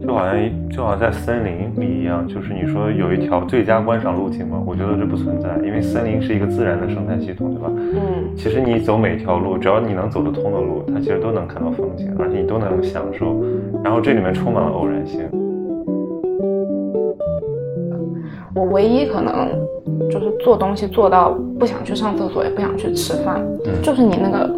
就好像就好像在森林里一样，就是你说有一条最佳观赏路径吗？我觉得这不存在，因为森林是一个自然的生态系统，对吧？嗯，其实你走每条路，只要你能走得通的路，它其实都能看到风景，而且你都能享受。然后这里面充满了偶然性。我唯一可能就是做东西做到不想去上厕所，也不想去吃饭，嗯就是你那个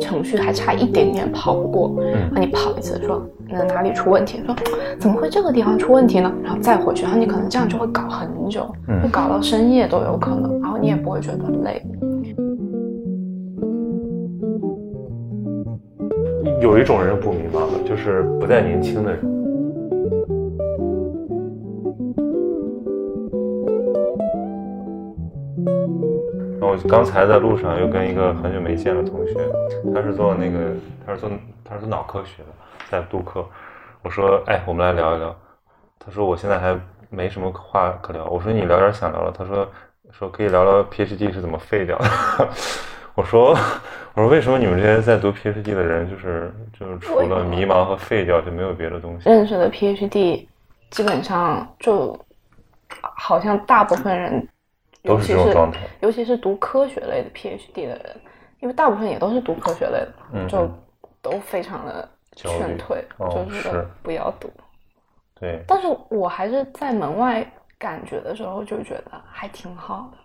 程序还差一点点跑不过，嗯那你跑一次说那哪里出问题，说怎么会这个地方出问题呢？然后再回去，然后你可能这样就会搞很久，嗯会搞到深夜都有可能，然后你也不会觉得累。有一种人不迷茫的，就是不再年轻的人。刚才在路上又跟一个很久没见的同学，他是做那个，他是做他是做脑科学的，在杜克。我说，哎，我们来聊一聊。他说我现在还没什么话可聊。我说你聊点想聊的。他说说可以聊聊 PhD 是怎么废掉的。我说我说为什么你们这些在读 PhD 的人，就是就是除了迷茫和废掉就没有别的东西？认识的 PhD 基本上就好像大部分人，尤其是。尤其是读科学类的 PhD 的人，因为大部分也都是读科学类的，嗯就都非常的劝退，哦就是觉得不要读。对，但是我还是在门外感觉的时候就觉得还挺好的。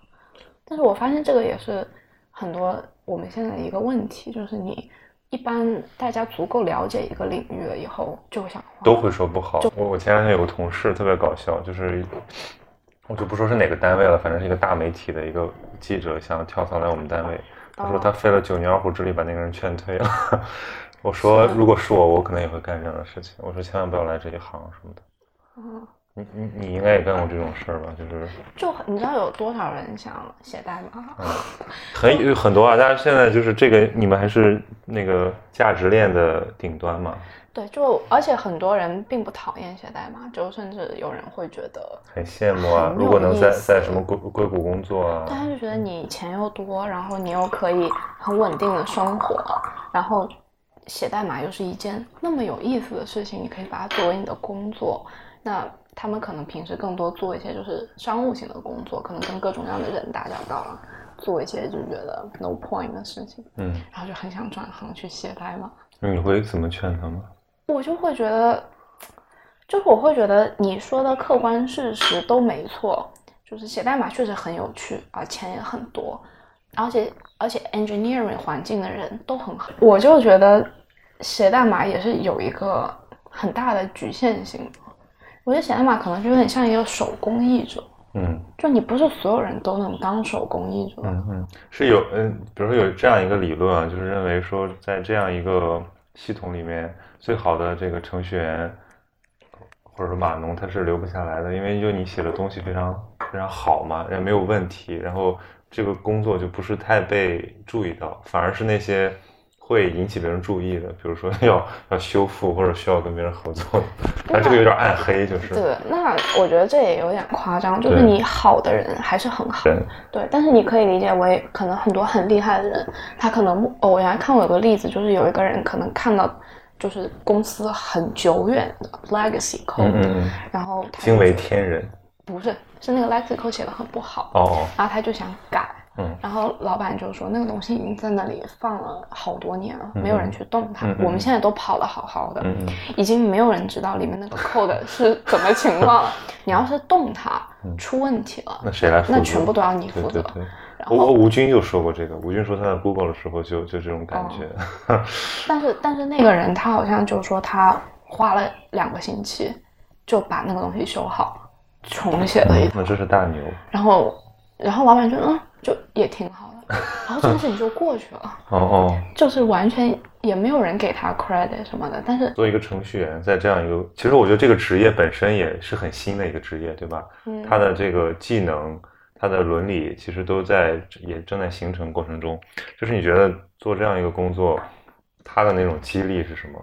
但是我发现这个也是很多我们现在的一个问题，就是你一般大家足够了解一个领域了以后，就会想都会说不好。我我前两天有个同事特别搞笑，就是我就不说是哪个单位了，反正是一个大媒体的一个记者想跳槽来我们单位，他说哦他费了九牛二虎之力把那个人劝退了。我说如果是我，我可能也会干这样的事情。我说千万不要来这一行什么的。嗯你你你应该也干过这种事儿吧？就是就很你知道有多少人想写代码？嗯很有很多啊，但是现在就是这个，你们还是那个价值链的顶端嘛，对，就而且很多人并不讨厌写代码，就甚至有人会觉得，很羡慕啊。如果能在在什么硅硅谷工作啊，大家就觉得你钱又多，然后你又可以很稳定的生活，然后写代码又是一件那么有意思的事情，你可以把它作为你的工作。那他们可能平时更多做一些就是商务型的工作，可能跟各种各样的人打交道了，做一些就觉得 no point 的事情，嗯，然后就很想转行去写代码。你会怎么劝他们？我就会觉得，就是我会觉得你说的客观事实都没错，就是写代码确实很有趣，啊，钱也很多，而且而且 engineering 环境的人都很好。我就觉得写代码也是有一个很大的局限性。我觉得写代码可能就有点像一个手工艺者，嗯就你不是所有人都能当手工艺者。嗯嗯，是有嗯，比如说有这样一个理论啊，就是认为说在这样一个系统里面，最好的这个程序员或者说码农他是留不下来的，因为就你写的东西非常非常好嘛，也没有问题，然后这个工作就不是太被注意到，反而是那些会引起别人注意的，比如说 要要修复或者需要跟别人合作的，但这个有点暗黑，就是。对，那我觉得这也有点夸张，就是你好的人还是很好，人对，但是你可以理解为，可能很多很厉害的人，他可能偶然看我有个例子，就是有一个人可能看到就是公司很久远的 legacy code，、嗯嗯嗯，然后惊为天人不是，是那个 legacy code 写的很不好，哦，然后他就想改，嗯然后老板就说那个东西已经在那里放了好多年了，嗯没有人去动它，我们现在都跑得好好的，嗯嗯已经没有人知道里面那个 code 是怎么情况了。你要是动它出问题了，那谁来负责？那全部都要你负责。对对对。然后，我我吴军就说过这个，吴军说他在 Google 的时候就就这种感觉，但是但是那个人他好像就说他花了两个星期就把那个东西修好，重写了一那这是大牛。然后然后老板就嗯就也挺好的，然后这件事情就过去了，哦哦，就是完全也没有人给他 credit 什么的，但是作为一个程序员，在这样一个，其实我觉得这个职业本身也是很新的一个职业，对吧？嗯他的这个技能，他的伦理，其实都在也正在形成过程中。就是你觉得做这样一个工作，他的那种激励是什么？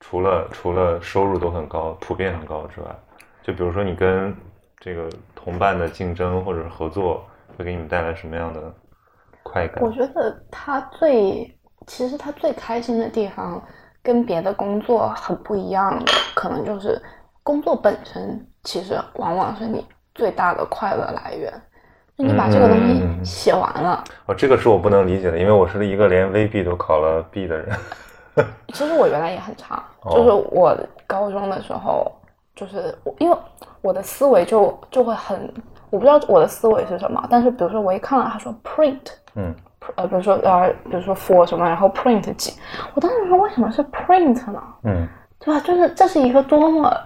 除了除了收入都很高，普遍很高之外，就比如说你跟这个同伴的竞争或者是合作，会给你们带来什么样的快感？我觉得他最，其实他最开心的地方，跟别的工作很不一样，可能就是工作本身，其实往往是你最大的快乐来源。就你把这个东西写完了，哦，这个是我不能理解的，因为我是一个连 VB 都考了 B 的人。其实我原来也很差，就是我高中的时候，就是我因为我的思维就就会很，我不知道我的思维是什么，但是比如说我一看到他说 print，嗯，呃，比如说呃，比如说 for 什么，然后 print 几，我当时说为什么是 print 呢？嗯，对吧？就是这是一个多么，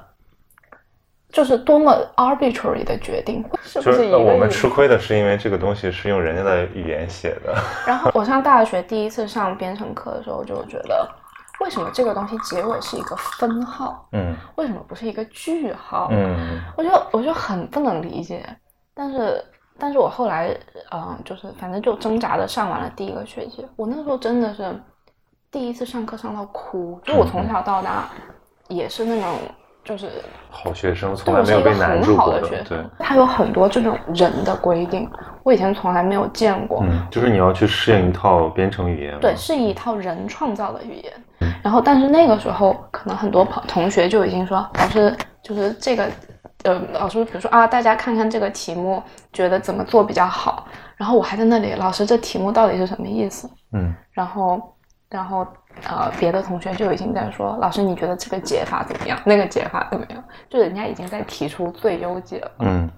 就是多么 arbitrary 的决定，是不是一个？我们吃亏的是因为这个东西是用人家的语言写的。然后我上大学第一次上编程课的时候，就觉得。为什么这个东西结尾是一个分号？嗯，为什么不是一个句号？嗯，我就我就很不能理解。但是，但是我后来，嗯，就是反正就挣扎着上完了第一个学期。我那时候真的是第一次上课上到哭，就我从小到大也是那种。就是好学生，从来没有被难住过。对，他有很多这种人的规定，我以前从来没有见过。嗯，就是你要去适应一套编程语言。对，是一套人创造的语言。然后，但是那个时候，可能很多朋同学就已经说，老师就是这个，呃，老师比如说啊，大家看看这个题目，觉得怎么做比较好。然后我还在那里，老师这题目到底是什么意思？嗯，然后，然后。呃，别的同学就已经在说，老师你觉得这个解法怎么样？那个解法怎么样？就人家已经在提出最优解了。嗯，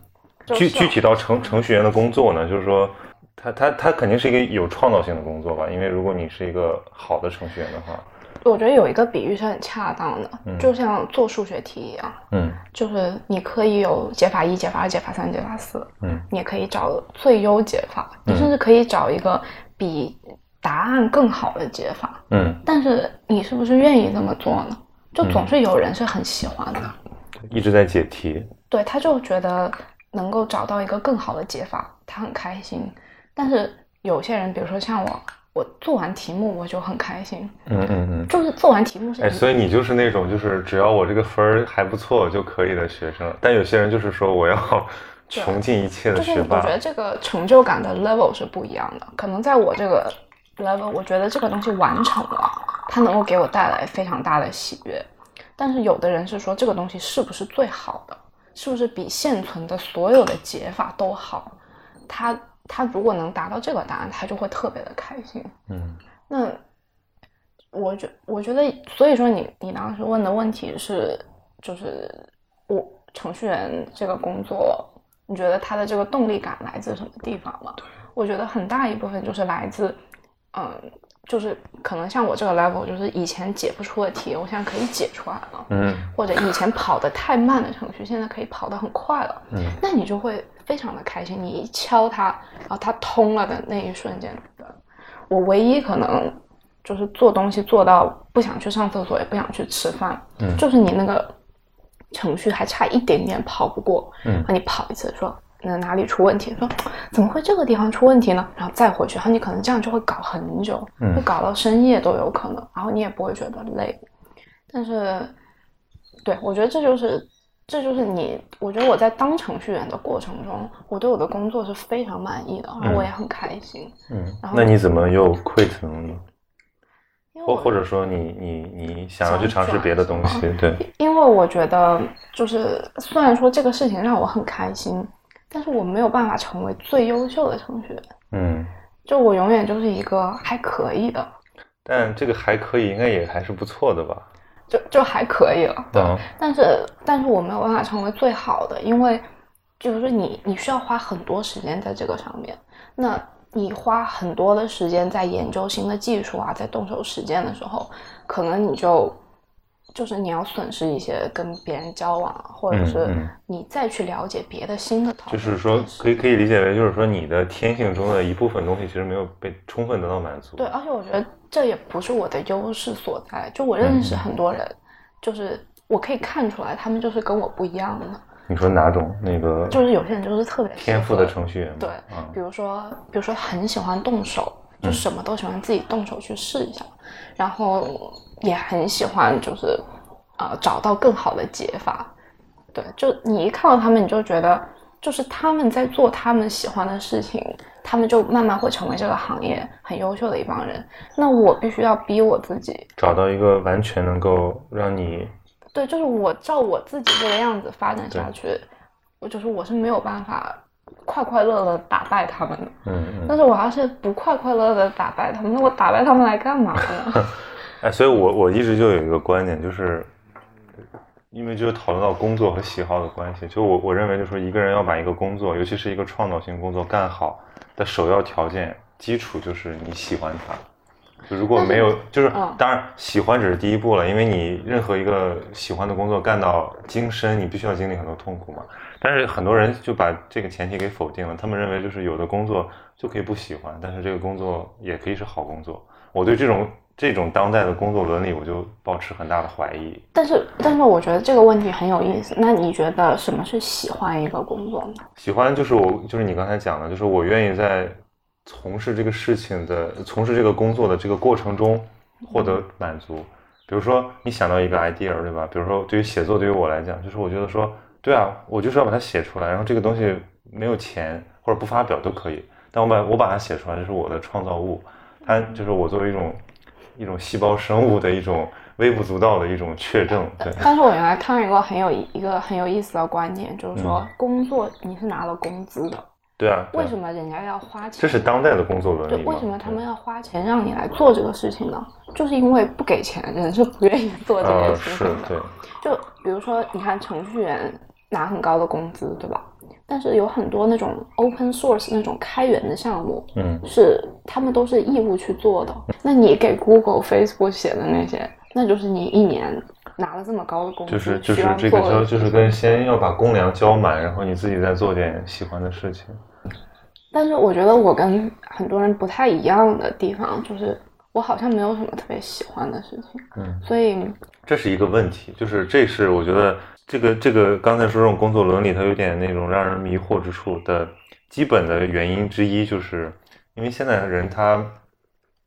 具具体到程程序员的工作呢，就是说，他他他肯定是一个有创造性的工作吧？因为如果你是一个好的程序员的话，我觉得有一个比喻是很恰当的，就像做数学题一样，嗯，就是你可以有解法一、解法二、解法三、解法四，嗯，你也可以找最优解法，你甚至可以找一个比。答案更好的解法，嗯，但是你是不是愿意这么做呢？就总是有人是很喜欢的，一直在解题，对，他就觉得能够找到一个更好的解法，他很开心。但是有些人，比如说像我，我做完题目我就很开心，嗯嗯嗯，就是做完题目是，哎，所以你就是那种就是只要我这个分儿还不错就可以的学生。但有些人就是说我要穷尽一切的学霸。我觉得这个成就感的 level 是不一样的，可能在我这个。level，我觉得这个东西完成了，它能够给我带来非常大的喜悦。但是有的人是说这个东西是不是最好的，是不是比现存的所有的解法都好？他他如果能达到这个答案，他就会特别的开心。嗯，那我觉我觉得，所以说你你当时问的问题是，就是我程序员这个工作，你觉得他的这个动力感来自什么地方吗？我觉得很大一部分就是来自。嗯，就是可能像我这个 level，就是以前解不出的题，我现在可以解出来了。嗯，或者以前跑得太慢的程序，现在可以跑得很快了。嗯，那你就会非常的开心。你一敲它，然后它通了的那一瞬间，我唯一可能就是做东西做到不想去上厕所，也不想去吃饭。嗯，就是你那个程序还差一点点跑不过。嗯，那你跑一次说。那哪里出问题？说怎么会这个地方出问题呢？然后再回去，然后你可能这样就会搞很久，会搞到深夜都有可能。然后你也不会觉得累。但是，对我觉得这就是，这就是你。我觉得我在当程序员的过程中，我对我的工作是非常满意的，然后我也很开心。嗯，然后那你怎么又 quit 呢？或或者说你你你想要去尝试别的东西？对，因为我觉得就是虽然说这个事情让我很开心。但是我没有办法成为最优秀的程序员，嗯，就我永远就是一个还可以的，但这个还可以应该也还是不错的吧？就就还可以了，对。但是但是我没有办法成为最好的，因为就是你你需要花很多时间在这个上面，那你花很多的时间在研究新的技术啊，在动手实践的时候，可能你就。就是你要损失一些跟别人交往，或者是你再去了解别的新的。就是说，可以可以理解为，就是说你的天性中的一部分东西其实没有被充分得到满足。对，而且我觉得这也不是我的优势所在。就我认识很多人，就是我可以看出来，他们就是跟我不一样的。你说哪种？那个就是有些人就是特别天赋的程序员。对，比如说，比如说很喜欢动手，就什么都喜欢自己动手去试一下，然后。也很喜欢，就是，呃，找到更好的解法。对，就你一看到他们，你就觉得就是他们在做他们喜欢的事情，他们就慢慢会成为这个行业很优秀的一帮人。那我必须要逼我自己，找到一个完全能够让你对，就是我照我自己这个样子发展下去，我就是我是没有办法快快乐乐打败他们的。嗯嗯但是我要是不快快乐乐地打败他们，那我打败他们来干嘛呢？哎，所以我我一直就有一个观点，就是因为就是讨论到工作和喜好的关系，就我我认为就是说一个人要把一个工作，尤其是一个创造性工作干好的首要条件基础就是你喜欢它。就如果没有，就是嗯当然喜欢只是第一步了，因为你任何一个喜欢的工作干到精深，你必须要经历很多痛苦嘛。但是很多人就把这个前提给否定了，他们认为就是有的工作就可以不喜欢，但是这个工作也可以是好工作。我对这种这种当代的工作伦理，我就抱持很大的怀疑。但是，但是我觉得这个问题很有意思。那你觉得什么是喜欢一个工作呢？喜欢就是我，就是你刚才讲的，就是我愿意在从事这个事情的、从事这个工作的这个过程中获得满足。比如说，你想到一个 idea，对吧？比如说，对于写作，对于我来讲，就是我觉得说，对啊，我就是要把它写出来，然后这个东西没有钱或者不发表都可以，但我把我把它写出来，这是我的创造物，它就是我作为一种一种细胞生物的一种微不足道的一种确证。对，但是我原来看一个很有一个很有意思的观点，就是说嗯工作你是拿了工资的，对啊，为什么人家要花钱？这是当代的工作伦，理对？为什么他们要花钱让你来做这个事情呢？就是因为不给钱，人是不愿意做这呃个事是情的。对，就比如说，你看程序员拿很高的工资，对吧？但是有很多那种 open source 那种开源的项目，嗯。是他们都是义务去做的。那你给 Google、Facebook 写的那些，那就是你一年拿了这么高的工资，就是就是这个就是跟先要把公粮交满，然后你自己再做点喜欢的事情。但是我觉得我跟很多人不太一样的地方，就是我好像没有什么特别喜欢的事情，嗯，所以这是一个问题，就是这是我觉得这个这个刚才说这种工作伦理，它有点那种让人迷惑之处的基本的原因之一，就是因为现在人他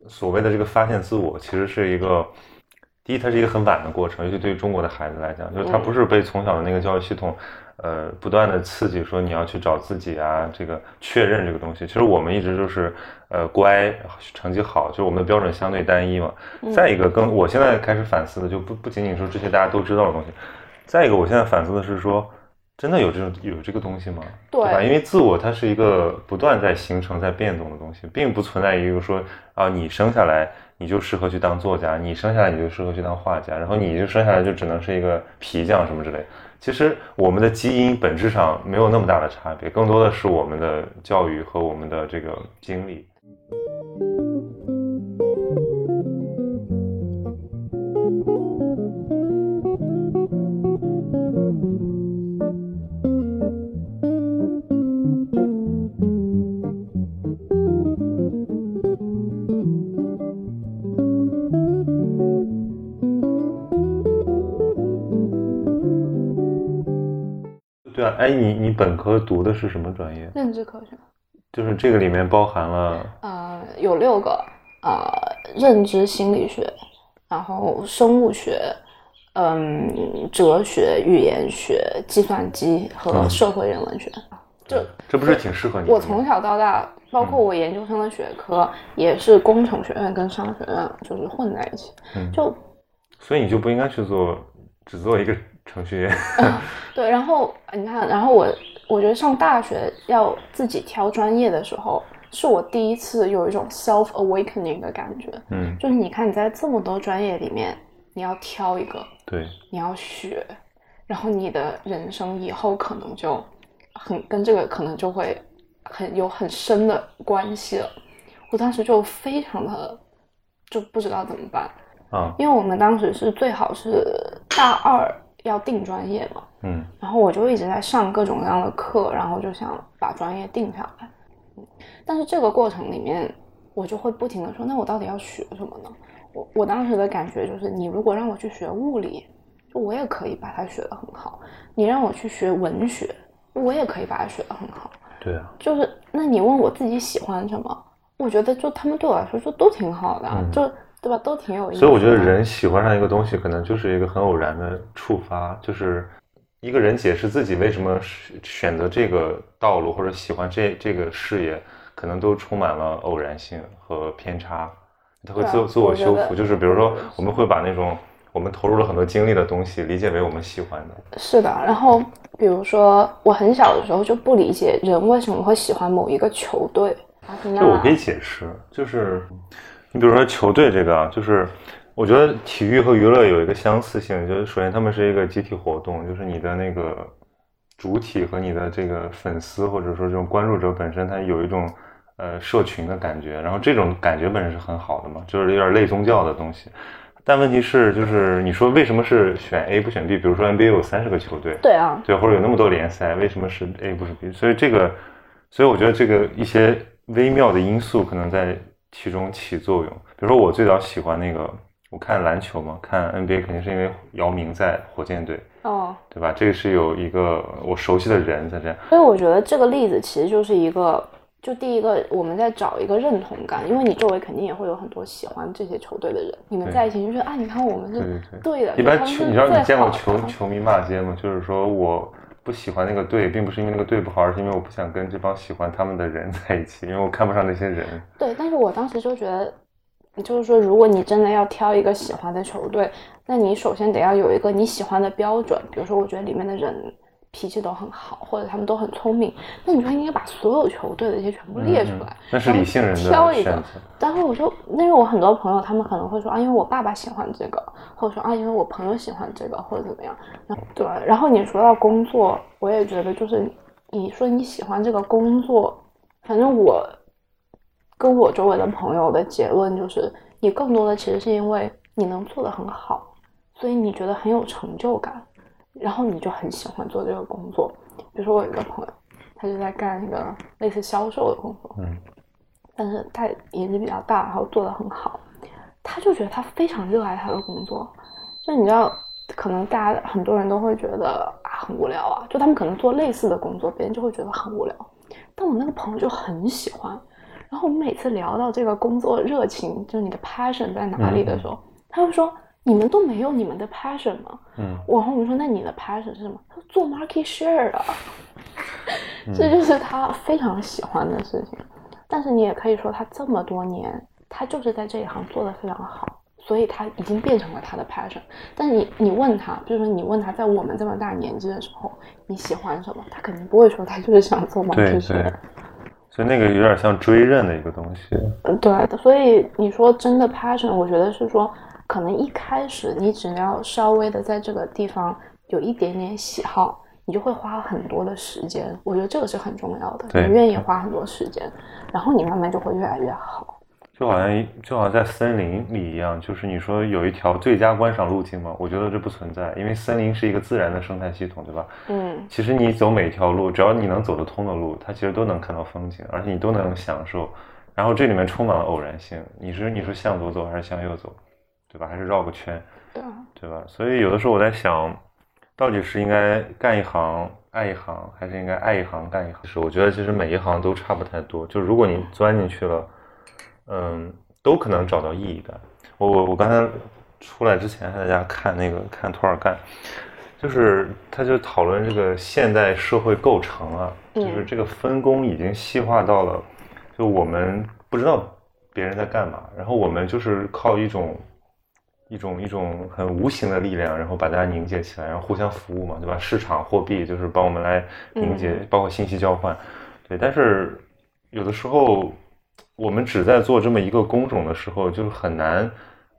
所谓的这个发现自我，其实是一个。第一，它是一个很晚的过程，尤其对于中国的孩子来讲，就是他不是被从小的那个教育系统，呃，不断的刺激说你要去找自己啊，这个确认这个东西。其实我们一直就是，呃，乖，成绩好，就是我们的标准相对单一嘛。再一个，跟我现在开始反思的，就不不仅仅说这些大家都知道的东西。再一个，我现在反思的是说，真的有这种有这个东西吗？对吧？因为自我它是一个不断在形成、在变动的东西，并不存在于说啊，你生下来你就适合去当作家，你生下来你就适合去当画家，然后你就生下来就只能是一个皮匠什么之类的。其实我们的基因本质上没有那么大的差别，更多的是我们的教育和我们的这个经历。你你本科读的是什么专业？认知科学，就是这个里面包含了呃，有六个，呃，认知心理学，然后生物学，嗯，哲学、语言学、计算机和嗯社会人文学。就这不是挺适合你？我从小到大，包括我研究生的学科，也是工程学院跟商学院就是混在一起。嗯就所以你就不应该去做只做一个程序员。对，然后你看，然后我我觉得上大学要自己挑专业的时候，是我第一次有一种 self awakening 的感觉。嗯，就是你看你在这么多专业里面，你要挑一个，对，你要学，然后你的人生以后可能就很跟这个可能就会很有很深的关系了。我当时就非常的就不知道怎么办，啊，因为我们当时是最好是大二要定专业嘛，嗯然后我就一直在上各种各样的课，然后就想把专业定下来。嗯但是这个过程里面，我就会不停的说，那我到底要学什么呢？我我当时的感觉就是，你如果让我去学物理，就我也可以把它学得很好；你让我去学文学，我也可以把它学得很好。对啊，就是，那你问我自己喜欢什么，我觉得就他们对我来说就都挺好的啊，嗯就对吧？都挺有意思的。所以我觉得人喜欢上一个东西，可能就是一个很偶然的触发，就是一个人解释自己为什么选选择这个道路或者喜欢这这个事业，可能都充满了偶然性和偏差。他会自自我修复，就是比如说我们会把那种我们投入了很多精力的东西理解为我们喜欢的。是的，然后比如说我很小的时候就不理解人为什么会喜欢某一个球队。这我可以解释，就是你比如说球队这个啊，就是我觉得体育和娱乐有一个相似性，就是首先他们是一个集体活动，就是你的那个主体和你的这个粉丝或者说这种关注者本身，它有一种呃社群的感觉，然后这种感觉本身是很好的嘛，就是有点类宗教的东西。但问题是，就是你说为什么是选 A 不选 B？比如说 NBA 有三十个球队，对啊，对，或者有那么多联赛，为什么是 A 不是 B？所以这个，所以我觉得这个一些微妙的因素可能在其中起作用。比如说我最早喜欢那个，我看篮球嘛，看 NBA 肯定是因为姚明在火箭队，哦，对吧？这个是有一个我熟悉的人在这样，所以我觉得这个例子其实就是一个，就第一个我们在找一个认同感，因为你周围肯定也会有很多喜欢这些球队的人，你们在一起就觉得啊，你看我们是对对对。对的，一般球，你知道你见过球球迷骂街吗？就是说我不喜欢那个队，并不是因为那个队不好，而是因为我不想跟这帮喜欢他们的人在一起，因为我看不上那些人。对，但是我当时就觉得，就是说，如果你真的要挑一个喜欢的球队，那你首先得要有一个你喜欢的标准。比如说，我觉得里面的人脾气都很好，或者他们都很聪明，那你就应该把所有球队的这些全部列出来。嗯那是理性人的挑一个选择。然后我就，因为我很多朋友，他们可能会说啊，因为我爸爸喜欢这个，或者说啊，因为我朋友喜欢这个，或者怎么样。然后对，然后你说到工作，我也觉得就是你说你喜欢这个工作，反正我跟我周围的朋友的结论就是，你更多的其实是因为你能做得很好，所以你觉得很有成就感，然后你就很喜欢做这个工作。比如说我有一个朋友，他就在干那个类似销售的工作，嗯，但是他年纪比较大，然后做得很好，他就觉得他非常热爱他的工作。就你知道，可能大家很多人都会觉得啊很无聊啊，就他们可能做类似的工作，别人就会觉得很无聊。但我那个朋友就很喜欢，然后我们每次聊到这个工作热情，就是你的 passion 在哪里的时候，他就说：“你们都没有你们的 passion 吗？”嗯，然后我们说：“那你的 passion 是什么？”他说：“做 market share 啊。” 这就是他非常喜欢的事情。但是你也可以说，他这么多年，他就是在这一行做得非常好，所以他已经变成了他的 passion。但是你你问他，比如说你问他在我们这么大年纪的时候你喜欢什么，他肯定不会说他就是想做 market share。，所以那个有点像追认的一个东西。嗯，对，所以你说真的 passion，我觉得是说，可能一开始你只要稍微的在这个地方有一点点喜好，你就会花很多的时间。我觉得这个是很重要的，你愿意花很多时间，然后你慢慢就会越来越好。就好像就好像在森林里一样，就是你说有一条最佳观赏路径吗？我觉得这不存在，因为森林是一个自然的生态系统，对吧？嗯，其实你走每条路，只要你能走得通的路，它其实都能看到风景，而且你都能享受。然后这里面充满了偶然性，你是你是向左走还是向右走，对吧？还是绕个圈，对啊，对吧？所以有的时候我在想，到底是应该干一行爱一行，还是应该爱一行干一行？是我觉得其实每一行都差不太多。就如果你钻进去了，嗯，都可能找到意义感。我我我刚才出来之前还在家看那个看托尔干，就是他就讨论这个现代社会构成啊，就是这个分工已经细化到了，就我们不知道别人在干嘛，然后我们就是靠一种一种一种很无形的力量，然后把大家凝结起来，然后互相服务嘛，对吧？市场货币就是帮我们来凝结，包括信息交换，对。但是有的时候我们只在做这么一个工种的时候，就是很难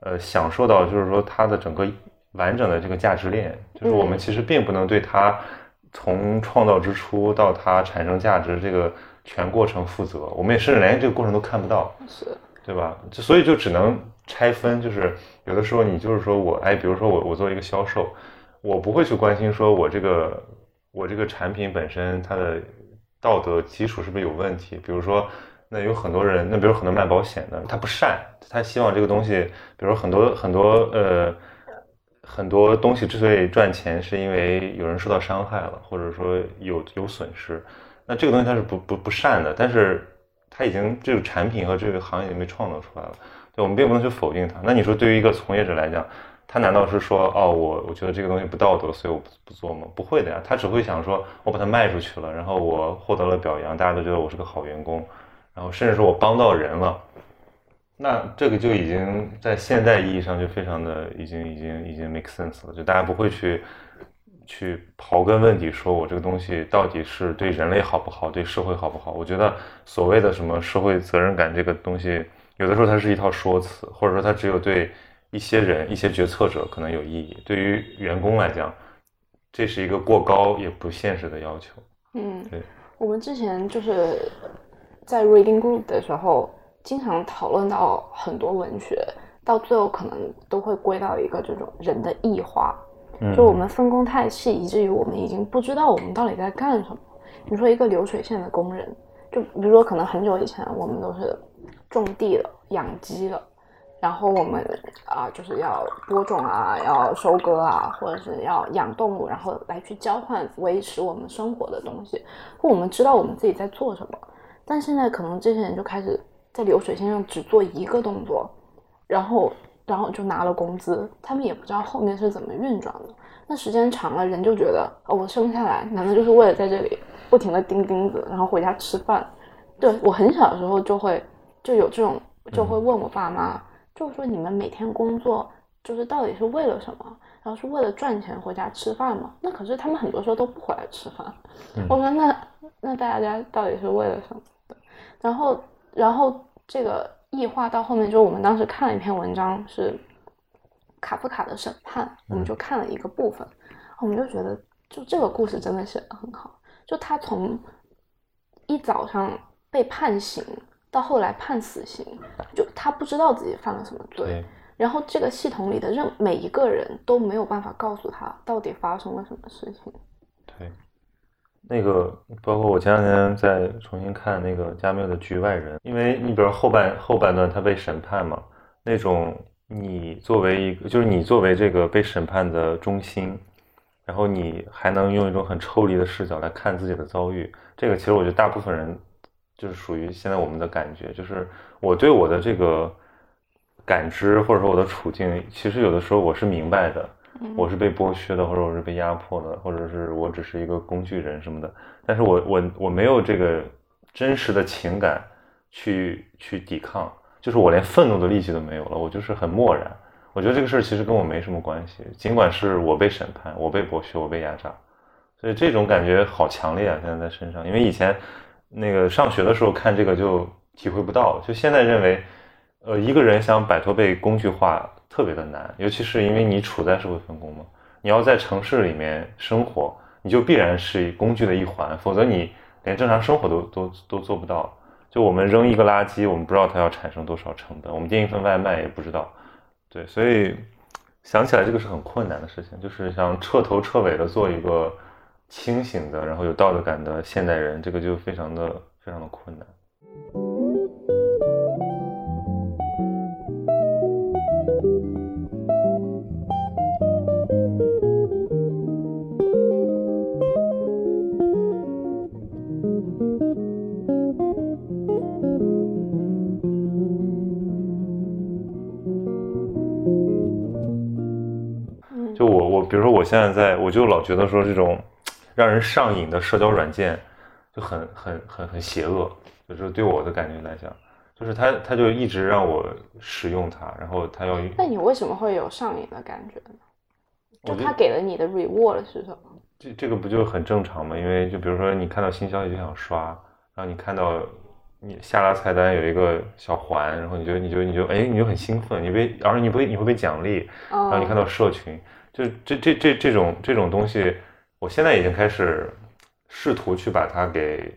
呃享受到，就是说它的整个完整的这个价值链，就是我们其实并不能对它从创造之初到它产生价值这个全过程负责，我们也甚至连这个过程都看不到。是，对吧？就所以就只能拆分，就是有的时候你就是说我哎，比如说我我做一个销售，我不会去关心说我这个我这个产品本身它的道德基础是不是有问题。比如说，那有很多人，那比如很多卖保险的，他不善，他希望这个东西，比如很多很多呃。很多东西之所以赚钱，是因为有人受到伤害了，或者说有有损失。那这个东西它是不不不善的，但是它已经这个产品和这个行业已经被创造出来了。对，我们并不能去否定它。那你说对于一个从业者来讲，他难道是说哦，我我觉得这个东西不道德，所以我不不做吗？不会的呀，他只会想说，我把它卖出去了，然后我获得了表扬，大家都觉得我是个好员工，然后甚至说我帮到人了，那这个就已经在现代意义上就非常的已经已经已经 make sense 了，就大家不会去去刨根问底，说我这个东西到底是对人类好不好，对社会好不好？我觉得所谓的什么社会责任感这个东西，有的时候它是一套说辞，或者说它只有对。一些人、一些决策者可能有意义，对于员工来讲，这是一个过高也不现实的要求。嗯，对。我们之前就是在 reading group 的时候，经常讨论到很多文学，到最后可能都会归到一个这种人的异化，就我们分工太细，以至于我们已经不知道我们到底在干什么。你说一个流水线的工人，就比如说可能很久以前我们都是种地的、养鸡的。然后我们啊，就是要播种啊，要收割啊，或者是要养动物，然后来去交换维持我们生活的东西。我们知道我们自己在做什么，但现在可能这些人就开始在流水线上只做一个动作，然后然后就拿了工资，他们也不知道后面是怎么运转的。那时间长了，人就觉得哦，我生下来难道就是为了在这里不停的钉钉子，然后回家吃饭？对我很小的时候就会就有这种，就会问我爸妈。就是说，你们每天工作，就是到底是为了什么？然后是为了赚钱回家吃饭吗？那可是他们很多时候都不回来吃饭。我说那那大家到底是为了什么？然后然后这个异化到后面，就我们当时看了一篇文章，是卡夫卡的审判，我们就看了一个部分，我们就觉得就这个故事真的写的很好。就他从一早上被判刑。到后来判死刑，就他不知道自己犯了什么罪，然后这个系统里的任每一个人都没有办法告诉他到底发生了什么事情。对，那个包括我前两天在重新看那个加缪的《局外人》，因为你比如后半后半段他被审判嘛，那种你作为一个就是你作为这个被审判的中心，然后你还能用一种很抽离的视角来看自己的遭遇，这个其实我觉得大部分人。就是属于现在我们的感觉，就是我对我的这个感知，或者说我的处境，其实有的时候我是明白的，我是被剥削的，或者我是被压迫的，或者是我只是一个工具人什么的。但是我我我没有这个真实的情感去去抵抗，就是我连愤怒的力气都没有了，我就是很漠然。我觉得这个事儿其实跟我没什么关系，尽管是我被审判，我被剥削，我被压榨，所以这种感觉好强烈啊！现在在身上，因为以前。那个上学的时候看这个就体会不到，就现在认为，呃，一个人想摆脱被工具化特别的难，尤其是因为你处在社会分工嘛，你要在城市里面生活，你就必然是工具的一环，否则你连正常生活都都都做不到。就我们扔一个垃圾，我们不知道它要产生多少成本，我们订一份外卖也不知道，对，所以想起来这个是很困难的事情，就是想彻头彻尾的做一个。清醒的，然后有道德感的现代人，这个就非常的非常的困难。现在在，我就老觉得说这种。让人上瘾的社交软件就很很很很邪恶，就是对我的感觉来讲，就是他他就一直让我使用它，然后他要。那你为什么会有上瘾的感觉呢？就他给了你的 reward 是什么？这这个不就很正常吗？因为就比如说你看到新消息就想刷，然后你看到你下拉菜单有一个小环，然后你就你就你就哎你就很兴奋，你被而且你不会你会被奖励，然后你看到社群，就这这这这种这种东西。我现在已经开始试图去把它给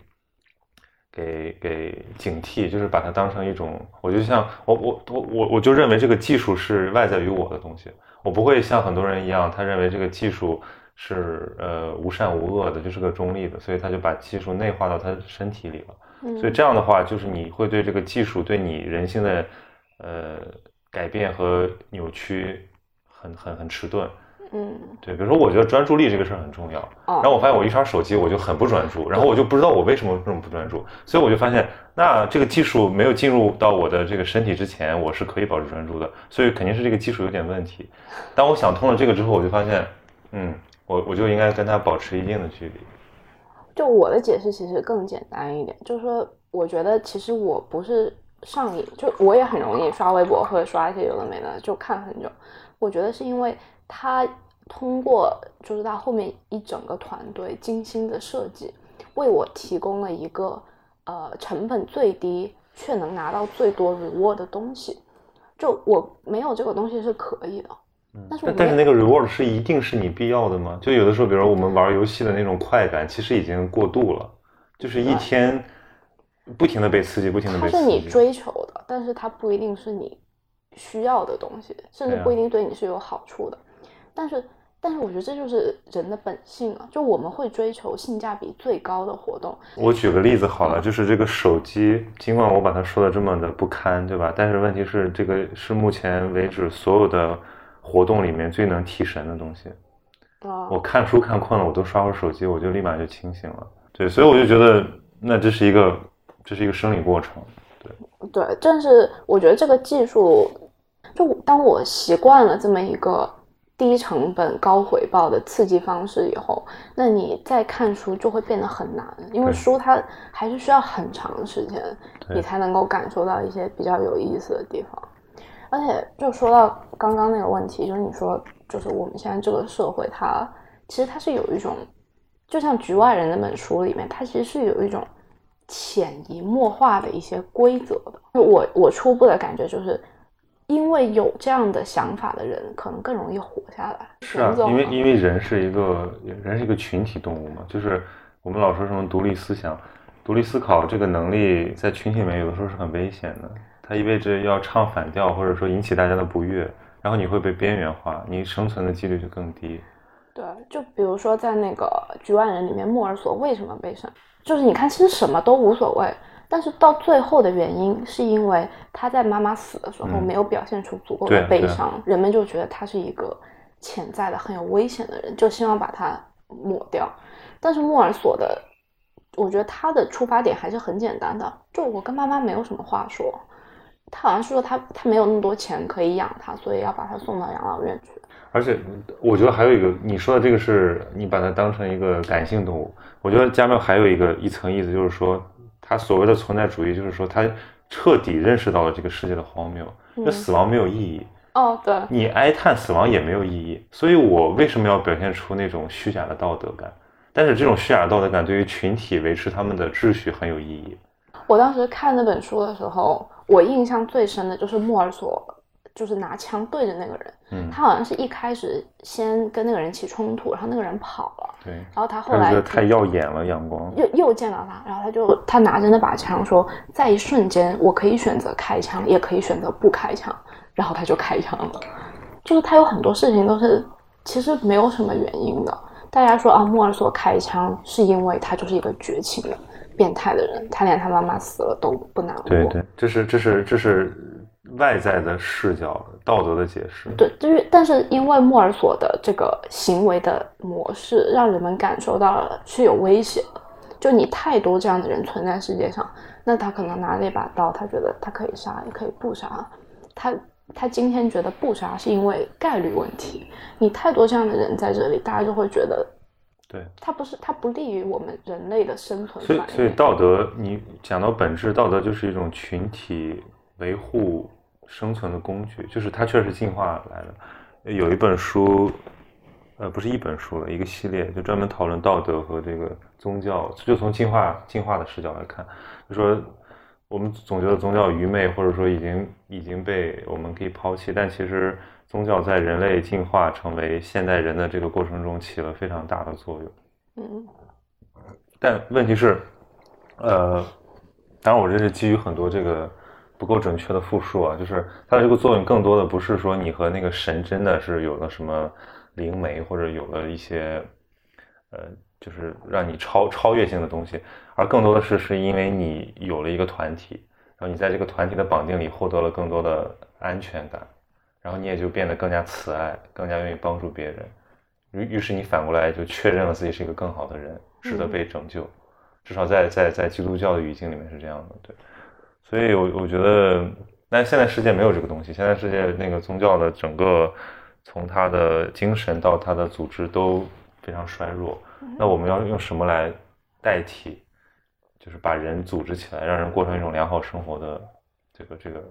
给给警惕，就是把它当成一种，我就像我我我我我就认为这个技术是外在于我的东西，我不会像很多人一样，他认为这个技术是呃无善无恶的，就是个中立的，所以他就把技术内化到他身体里了。所以这样的话，就是你会对这个技术对你人性的呃改变和扭曲很很很迟钝。嗯，对，比如说我觉得专注力这个事儿很重要，哦然后我发现我一刷手机我就很不专注，然后我就不知道我为什么这么不专注，所以我就发现，那这个技术没有进入到我的这个身体之前，我是可以保持专注的，所以肯定是这个技术有点问题。当我想通了这个之后，我就发现，嗯，我我就应该跟它保持一定的距离。就我的解释其实更简单一点，就是说，我觉得其实我不是上瘾，就我也很容易刷微博或者刷一些有的没的，就看很久。我觉得是因为他通过就是他后面一整个团队精心的设计，为我提供了一个呃成本最低却能拿到最多 reward 的东西。就我没有这个东西是可以的，但是但但是那个 reward 是一定是你必要的吗？就有的时候，比如说我们玩游戏的那种快感，其实已经过度了，就是一天不停的被刺激，不停的它被刺激。是你追求的，但是它不一定是你需要的东西，甚至不一定对你是有好处的。但是，但是我觉得这就是人的本性啊，就我们会追求性价比最高的活动。我举个例子好了，就是这个手机，尽管我把它说的这么的不堪，对吧？但是问题是，这个是目前为止所有的活动里面最能提神的东西。啊、我看书看困了，我都刷会儿手机，我就立马就清醒了。对，所以我就觉得，那这是一个，这是一个生理过程。对，对但是我觉得这个技术，就当我习惯了这么一个低成本高回报的刺激方式以后，那你再看书就会变得很难，因为书它还是需要很长时间，你才能够感受到一些比较有意思的地方。而且就说到刚刚那个问题，就是你说，就是我们现在这个社会它，其实它是有一种，就像《局外人》那本书里面，它其实是有一种潜移默化的一些规则的。我我初步的感觉就是，因为有这样的想法的人，可能更容易活下来。是因为因为人是一个人是一个群体动物嘛，就是我们老说什么独立思想、独立思考这个能力，在群体里面有的时候是很危险的，它意味着要唱反调，或者说引起大家的不悦，然后你会被边缘化，你生存的几率就更低。对，就比如说在那个《局外人》里面，莫尔索为什么被杀？就是你看，其实什么都无所谓，但是到最后的原因是因为他在妈妈死的时候嗯没有表现出足够的悲伤，人们就觉得他是一个潜在的很有危险的人，就希望把他抹掉。但是莫尔索的，我觉得他的出发点还是很简单的，就我跟妈妈没有什么话说，他好像是说他他没有那么多钱可以养他，所以要把他送到养老院去。而且我觉得还有一个，你说的这个是你把它当成一个感性动物。我觉得加缪还有一个一层意思，就是说他所谓的存在主义，就是说他彻底认识到了这个世界的荒谬，就嗯死亡没有意义，哦，对，你哀叹死亡也没有意义。所以我为什么要表现出那种虚假的道德感？但是这种虚假的道德感对于群体维持他们的秩序很有意义。我当时看那本书的时候，我印象最深的就是莫尔索，就是拿枪对着那个人，嗯，他好像是一开始先跟那个人起冲突，然后那个人跑了，对，然后他后来他太耀眼了，阳光。又又见到他，然后他就他拿着那把枪说，在一瞬间我可以选择开枪，也可以选择不开枪，然后他就开枪了。就是他有很多事情都是其实没有什么原因的。大家说啊，莫尔索开枪是因为他就是一个绝情的、变态的人，他连他妈妈死了都不难过。对对，这是这是这是外在的视角，道德的解释。对，就是但是因为莫尔索的这个行为的模式，让人们感受到了是有威胁的。就你太多这样的人存在世界上，那他可能拿了一把刀，他觉得他可以杀，也可以不杀。他他今天觉得不杀是因为概率问题。你太多这样的人在这里，大家就会觉得对，他不是他不利于我们人类的生存所以。所以道德，你讲到本质，道德就是一种群体维护生存的工具，就是它确实进化来的。有一本书，呃，不是一本书了，一个系列，就专门讨论道德和这个宗教，就从进化进化的视角来看，就说我们总觉得宗教愚昧，或者说已经已经被我们可以抛弃，但其实宗教在人类进化成为现代人的这个过程中起了非常大的作用。嗯但问题是，呃，当然我这是基于很多这个不够准确的复述啊，就是它的这个作用更多的不是说你和那个神真的是有了什么灵媒或者有了一些，呃，就是让你超超越性的东西，而更多的是是因为你有了一个团体，然后你在这个团体的绑定里获得了更多的安全感，然后你也就变得更加慈爱，更加愿意帮助别人。于于是你反过来就确认了自己是一个更好的人，值得被拯救。至少在在在基督教的语境里面是这样的，对。所以，我我觉得，但现在世界没有这个东西。现在世界那个宗教的整个，从它的精神到它的组织都非常衰弱。那我们要用什么来代替？就是把人组织起来，让人过上一种良好生活的这个这个，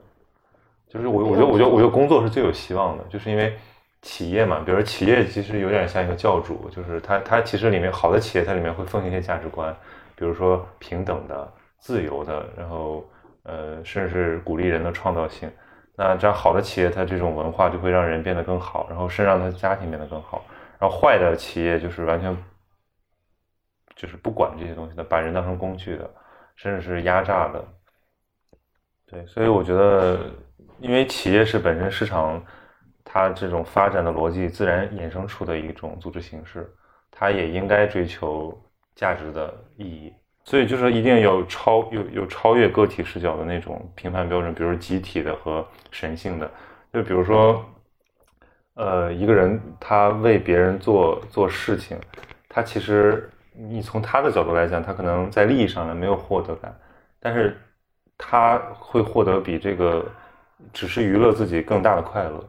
就是我我觉得我觉得我觉得工作是最有希望的，就是因为企业嘛，比如说企业其实有点像一个教主，就是他他其实里面好的企业它里面会奉行一些价值观，比如说平等的、自由的，然后。呃，甚至是鼓励人的创造性。那这样好的企业，它这种文化就会让人变得更好，然后甚至让他家庭变得更好。然后坏的企业就是完全就是不管这些东西的，把人当成工具的，甚至是压榨的。对，所以我觉得，因为企业是本身市场它这种发展的逻辑自然衍生出的一种组织形式，它也应该追求价值的意义。所以就是一定有超有有超越个体视角的那种评判标准，比如集体的和神性的。就比如说，呃，一个人他为别人做做事情，他其实你从他的角度来讲，他可能在利益上呢没有获得感，但是他会获得比这个只是娱乐自己更大的快乐。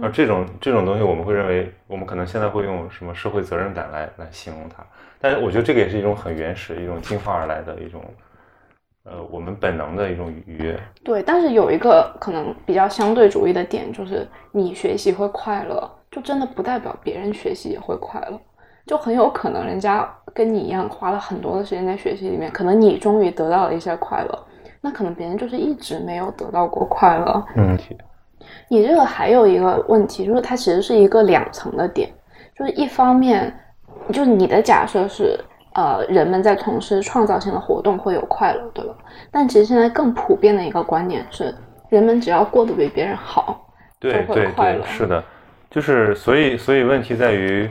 而这种这种东西，我们会认为，我们可能现在会用什么社会责任感来来形容它。但是我觉得这个也是一种很原始、一种进化而来的一种，呃，我们本能的一种愉悦。对，但是有一个可能比较相对主义的点，就是你学习会快乐，就真的不代表别人学习也会快乐。就很有可能人家跟你一样花了很多的时间在学习里面，可能你终于得到了一些快乐，那可能别人就是一直没有得到过快乐。嗯，你这个还有一个问题，就是它其实是一个两层的点，就是一方面。就是你的假设是，呃，人们在从事创造性的活动会有快乐，对吧？但其实现在更普遍的一个观念是，人们只要过得比别人好，对对对，是的，就是所以所以问题在于，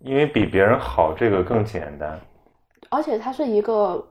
因为比别人好这个更简单，而且它是一个，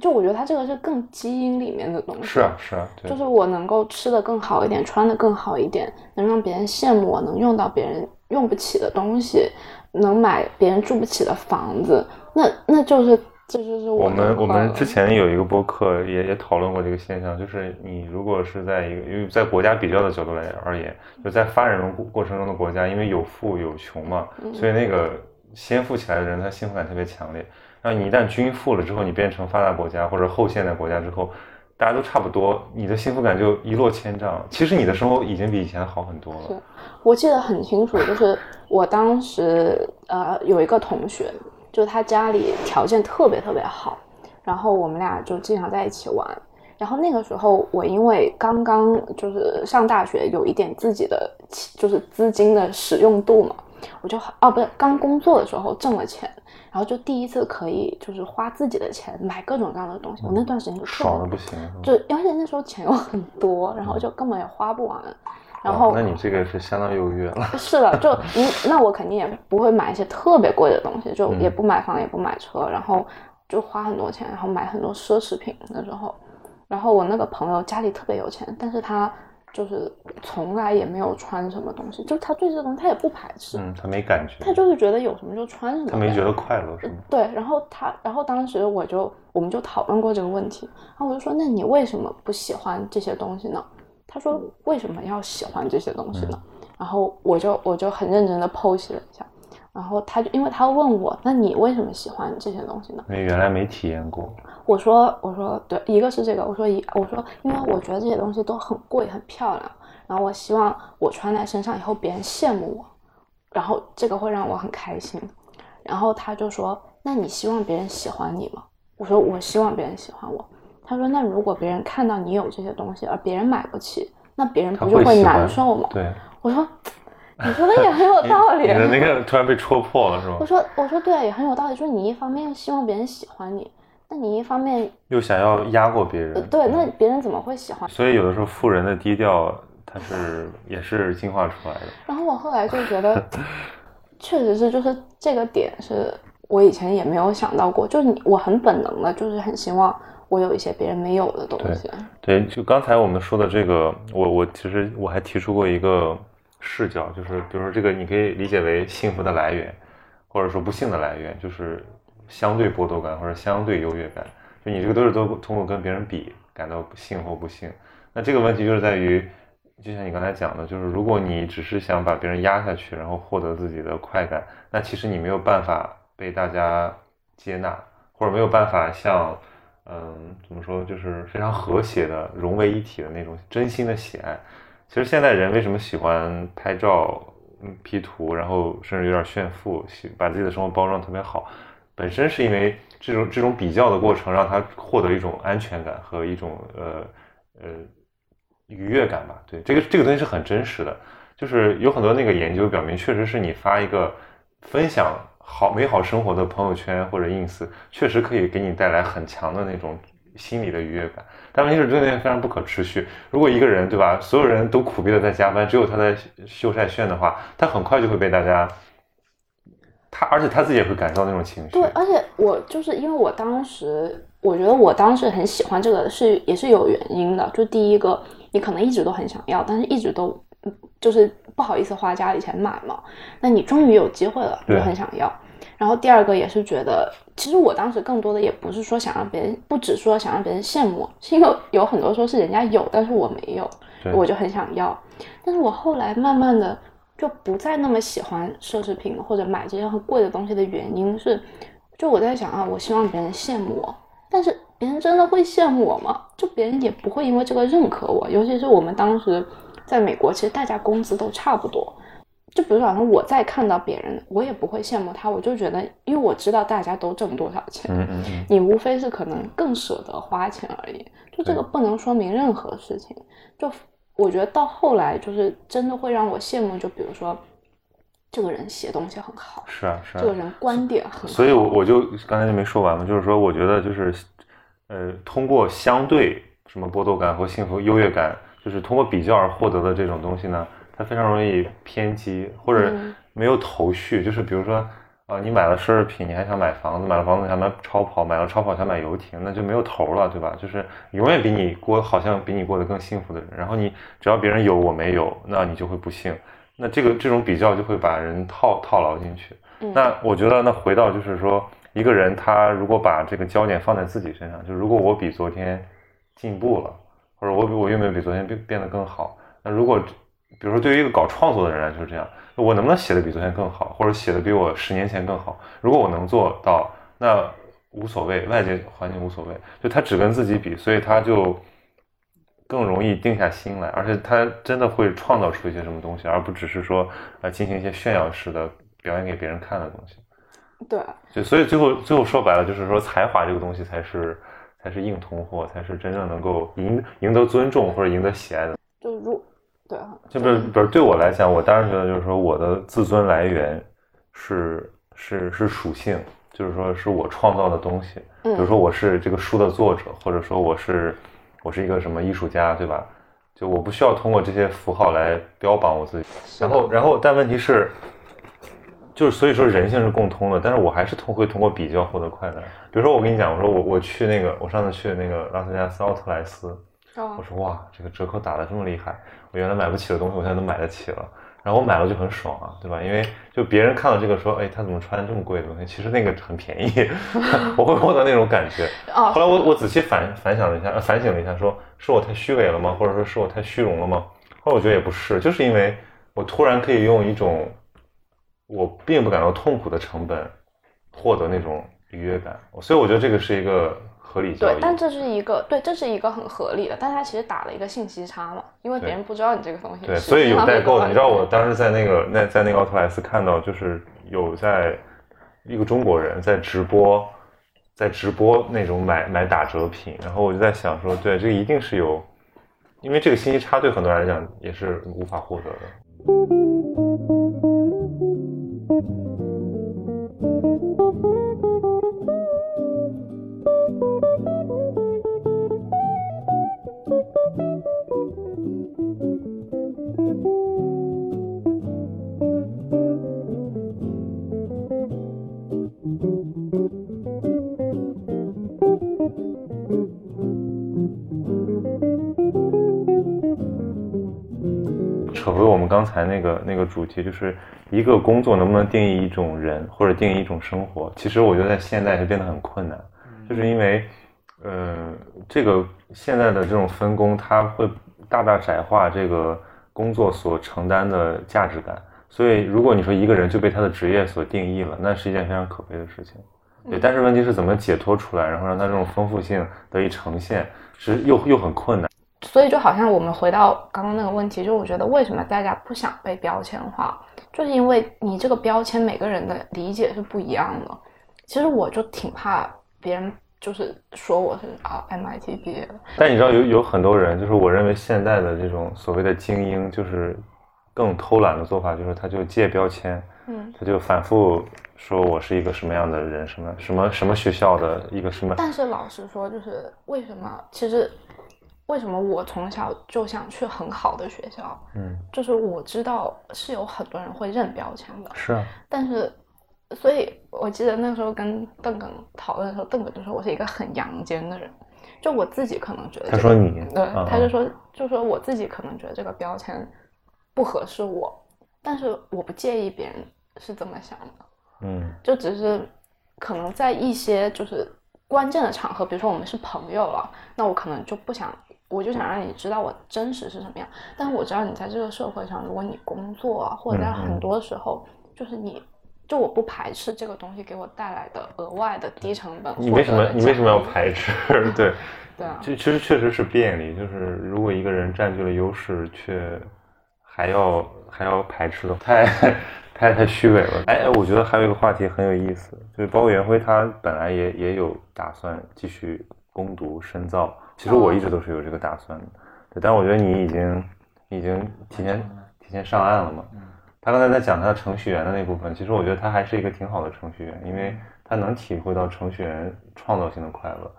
就我觉得它这个是更基因里面的东西，是啊是啊，就是我能够吃的更好一点，穿的更好一点，能让别人羡慕我，能用到别人用不起的东西。能买别人住不起的房子，那那就是这就是我们我们之前有一个播客也也讨论过这个现象，就是你如果是在一个因为在国家比较的角度来而言，就在发展中过程中的国家，因为有富有穷嘛，所以那个先富起来的人他幸福感特别强烈。然后你一旦均富了之后，你变成发达国家或者后现代国家之后。大家都差不多，你的幸福感就一落千丈。其实你的生活已经比以前好很多了。我记得很清楚，就是我当时呃有一个同学，就他家里条件特别特别好，然后我们俩就经常在一起玩。然后那个时候我因为刚刚就是上大学，有一点自己的就是资金的使用度嘛，我就哦不是刚工作的时候挣了钱。然后就第一次可以就是花自己的钱买各种各样的东西，我那段时间就爽的不行，就而且那时候钱又很多，然后就根本也花不完。然后那你这个是相当优越了。是的，就你 那我肯定也不会买一些特别贵的东西，就也不买房也不买车，然后就花很多钱，然后买很多奢侈品那时候。然后我那个朋友家里特别有钱，但是他。就是从来也没有穿什么东西，就他对这个东西他也不排斥，嗯，他没感觉，他就是觉得有什么就穿什么，他没觉得快乐是吗？对，然后他，然后当时我就我们就讨论过这个问题，然后我就说，那你为什么不喜欢这些东西呢？他说为什么要喜欢这些东西呢？然后我就我就很认真的剖析了一下。然后他就，因为他问我，那你为什么喜欢这些东西呢？因为原来没体验过。我说，我说，对，一个是这个，我说一，我说，因为我觉得这些东西都很贵，很漂亮，然后我希望我穿在身上以后别人羡慕我，然后这个会让我很开心。然后他就说，那你希望别人喜欢你吗？我说，我希望别人喜欢我。他说，那如果别人看到你有这些东西，而别人买不起，那别人不就会难受吗？对，我说。你说的也很有道理。你的那个突然被戳破了，是吗？我说，我说对啊，也很有道理。说你一方面希望别人喜欢你，那你一方面又想要压过别人。对，那别人怎么会喜欢？所以有的时候富人的低调，他是也是进化出来的。然后我后来就觉得，确实是，就是这个点是我以前也没有想到过。就是你，我很本能的，就是很希望我有一些别人没有的东西。对，就刚才我们说的这个，我我其实我还提出过一个。视角，就是比如说这个，你可以理解为幸福的来源，或者说不幸的来源，就是相对剥夺感或者相对优越感。就你这个都是都通过跟别人比感到不幸或不幸。那这个问题就是在于，就像你刚才讲的，就是如果你只是想把别人压下去，然后获得自己的快感，那其实你没有办法被大家接纳，或者没有办法像，嗯，怎么说，就是非常和谐的融为一体的那种真心的喜爱。其实现在人为什么喜欢拍照、嗯 P 图，然后甚至有点炫富，把自己的生活包装特别好，本身是因为这种这种比较的过程，让他获得一种安全感和一种呃呃愉悦感吧。对，这个这个东西是很真实的，就是有很多那个研究表明，确实是你发一个分享好美好生活的朋友圈或者 ins，确实可以给你带来很强的那种。心理的愉悦感，但问题是这个东西非常不可持续。如果一个人，对吧，所有人都苦逼的在加班，只有他在秀晒炫的话，他很快就会被大家，他而且他自己也会感受到那种情绪。对，而且我就是因为我当时，我觉得我当时很喜欢这个，是也是有原因的。就第一个，你可能一直都很想要，但是一直都就是不好意思花家里钱买嘛。那你终于有机会了，就很想要。然后第二个也是觉得，其实我当时更多的也不是说想让别人，不只说想让别人羡慕，是因为有很多说是人家有，但是我没有，我就很想要。但是我后来慢慢的就不再那么喜欢奢侈品或者买这些很贵的东西的原因是，就我在想啊，我希望别人羡慕我，但是别人真的会羡慕我吗？就别人也不会因为这个认可我，尤其是我们当时在美国，其实大家工资都差不多。就比如说，我在看到别人，我也不会羡慕他，我就觉得，因为我知道大家都挣多少钱，嗯嗯，你无非是可能更舍得花钱而已，就这个不能说明任何事情。就我觉得到后来，就是真的会让我羡慕，就比如说，这个人写东西很好，是啊是啊，这个人观点很好，所以我我就刚才就没说完嘛，就是说，我觉得就是，呃，通过相对什么剥夺感和幸福优越感，就是通过比较而获得的这种东西呢。它非常容易偏激，或者没有头绪。就是比如说，啊，你买了奢侈品，你还想买房子，买了房子想买超跑，买了超跑想买游艇，那就没有头了，对吧？就是永远比你过好像比你过得更幸福的人，然后你只要别人有我没有，那你就会不幸。那这个这种比较就会把人套套牢进去。那我觉得，那回到就是说，一个人他如果把这个焦点放在自己身上，就如果我比昨天进步了，或者我比我有没有比昨天变变得更好，那如果。比如说，对于一个搞创作的人来说，是这样，我能不能写的比昨天更好，或者写的比我十年前更好？如果我能做到，那无所谓，外界环境无所谓，就他只跟自己比，所以他就更容易定下心来，而且他真的会创造出一些什么东西，而不只是说呃进行一些炫耀式的表演给别人看的东西。对，就所以最后最后说白了，就是说才华这个东西才是才是硬通货，才是真正能够赢赢得尊重或者赢得喜爱的。就如。对，就不是不是对我来讲，我当然觉得就是说我的自尊来源是是是属性，就是说是我创造的东西。比如说我是这个书的作者，或者说我是我是一个什么艺术家，对吧？就我不需要通过这些符号来标榜我自己。然后然后但问题是，就是所以说人性是共通的，但是我还是通会通过比较获得快乐。比如说我跟你讲，我说我我去那个我上次去那个拉斯维加斯奥特莱斯。我说哇，这个折扣打的这么厉害，我原来买不起的东西，我现在都买得起了。然后我买了就很爽啊，对吧？因为就别人看到这个说，哎，他怎么穿这么贵的东西？其实那个很便宜，我会获得那种感觉。后来我我仔细反反想了一下，反省了一下，说是我太虚伪了吗？或者说是我太虚荣了吗？后来我觉得也不是，就是因为我突然可以用一种我并不感到痛苦的成本获得那种愉悦感，所以我觉得这个是一个。合理对，但这是一个对，这是一个很合理的，但它其实打了一个信息差嘛，因为别人不知道你这个东西。对，所以有代购的。你知道我当时在那个那在那个奥特莱斯看到，就是有在一个中国人在直播，在直播那种买买打折品，然后我就在想说，对，这个一定是有，因为这个信息差对很多人来讲也是无法获得的。刚才那个那个主题，就是一个工作能不能定义一种人，或者定义一种生活？其实我觉得在现代是变得很困难，就是因为，呃，这个现在的这种分工，它会大大窄化这个工作所承担的价值感。所以，如果你说一个人就被他的职业所定义了，那是一件非常可悲的事情。对，但是问题是怎么解脱出来，然后让他这种丰富性得以呈现，是又又很困难。所以就好像我们回到刚刚那个问题，就我觉得为什么大家不想被标签化，就是因为你这个标签每个人的理解是不一样的。其实我就挺怕别人就是说我是啊 MIT 毕业的。但你知道有有很多人，就是我认为现在的这种所谓的精英，就是更偷懒的做法，就是他就借标签，嗯，他就反复说我是一个什么样的人，什么什么什么学校的一个什么。但是老实说，就是为什么其实。为什么我从小就想去很好的学校？嗯，就是我知道是有很多人会认标签的。是啊，但是，所以我记得那时候跟邓耿讨论的时候，邓耿就说我是一个很阳间的人。就我自己可能觉得，他说你，对，他就说，就说我自己可能觉得这个标签不合适我，但是我不介意别人是怎么想的。嗯，就只是可能在一些就是关键的场合，比如说我们是朋友了，那我可能就不想。我就想让你知道我真实是什么样，但是我知道你在这个社会上，如果你工作啊，或者在很多时候，就是你，就我不排斥这个东西给我带来的额外的低成本。你为什么你为什么要排斥？对，对啊，就其实确实是便利，就是如果一个人占据了优势，却还要还要排斥的，太太太虚伪了。哎，我觉得还有一个话题很有意思，就是包括袁辉他本来也也有打算继续攻读深造。其实我一直都是有这个打算的，对，但我觉得你已经已经提前提前上岸了嘛。他刚才在讲他程序员的那部分，其实我觉得他还是一个挺好的程序员，因为他能体会到程序员创造性的快乐，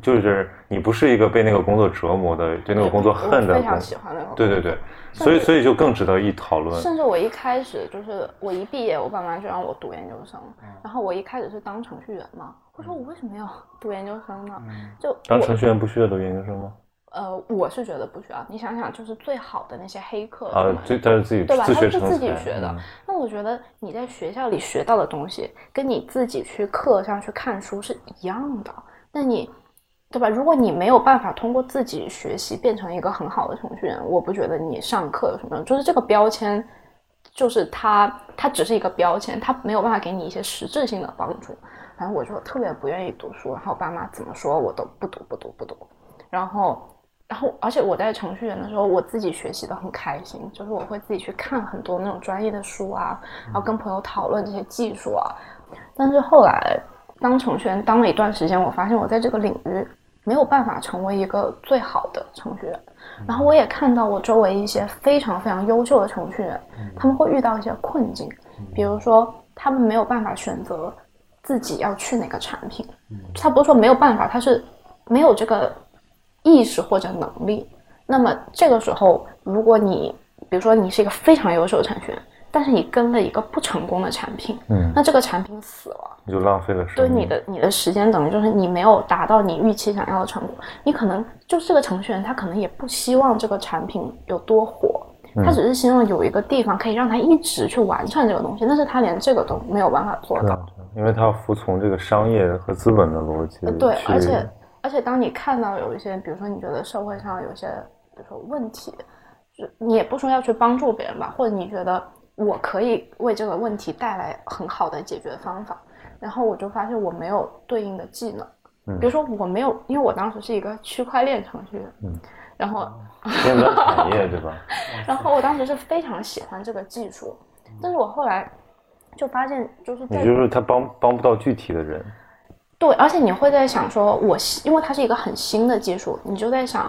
就是你不是一个被那个工作折磨的，对那个工作恨的。非常喜欢那个。对对对，所以所以就更值得一讨论。甚至我一开始就是我一毕业，我爸妈就让我读研究生，然后我一开始是当程序员嘛。我说我为什么要读研究生呢？就当程序员不需要读研究生吗？呃，我是觉得不需要。你想想，就是最好的那些黑客啊，这他是自己对吧？他是自己学的。那我觉得你在学校里学到的东西，跟你自己去课上去看书是一样的。那你对吧？如果你没有办法通过自己学习变成一个很好的程序员，我不觉得你上课有什么用。就是这个标签，就是它，它只是一个标签，它没有办法给你一些实质性的帮助。反正我就特别不愿意读书，然后爸妈怎么说我都不读不读不读，然后，然后而且我在程序员的时候，我自己学习的很开心，就是我会自己去看很多那种专业的书啊，然后跟朋友讨论这些技术啊。但是后来当程序员当了一段时间，我发现我在这个领域没有办法成为一个最好的程序员，然后我也看到我周围一些非常非常优秀的程序员，他们会遇到一些困境，比如说他们没有办法选择。自己要去哪个产品，他不是说没有办法，他是没有这个意识或者能力。那么这个时候，如果你比如说你是一个非常优秀的程序员，但是你跟了一个不成功的产品，嗯，那这个产品死了，你就浪费了时间。对你的你的时间等于就是你没有达到你预期想要的成果。你可能就是这个程序员，他可能也不希望这个产品有多火，他只是希望有一个地方可以让他一直去完善这个东西，但是他连这个都没有办法做到。因为他要服从这个商业和资本的逻辑。对，而且而且，当你看到有一些，比如说你觉得社会上有些，比如说问题，就你也不说要去帮助别人吧，或者你觉得我可以为这个问题带来很好的解决方法，然后我就发现我没有对应的技能。嗯。比如说我没有，因为我当时是一个区块链程序员。嗯。然后。尖端产业对吧？然后我当时是非常喜欢这个技术，但是我后来。就发现就是，也就是他帮帮不到具体的人，对，而且你会在想说，我因为它是一个很新的技术，你就在想，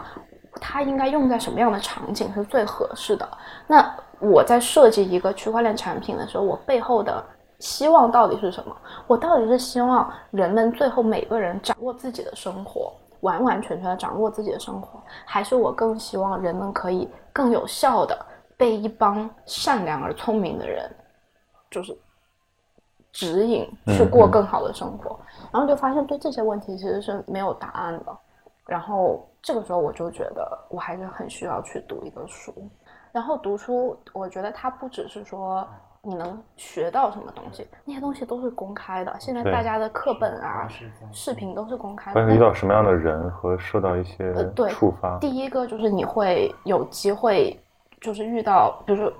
它应该用在什么样的场景是最合适的。那我在设计一个区块链产品的时候，我背后的希望到底是什么？我到底是希望人们最后每个人掌握自己的生活，完完全全的掌握自己的生活，还是我更希望人们可以更有效的被一帮善良而聪明的人，就是。指引去过更好的生活，然后就发现对这些问题其实是没有答案的。然后这个时候我就觉得我还是很需要去读一个书。然后读书，我觉得它不只是说你能学到什么东西，那些东西都是公开的。现在大家的课本啊、视频都是公开的。会那遇到什么样的人和受到一些呃对触发？第一个就是你会有机会，就是遇到，比如说，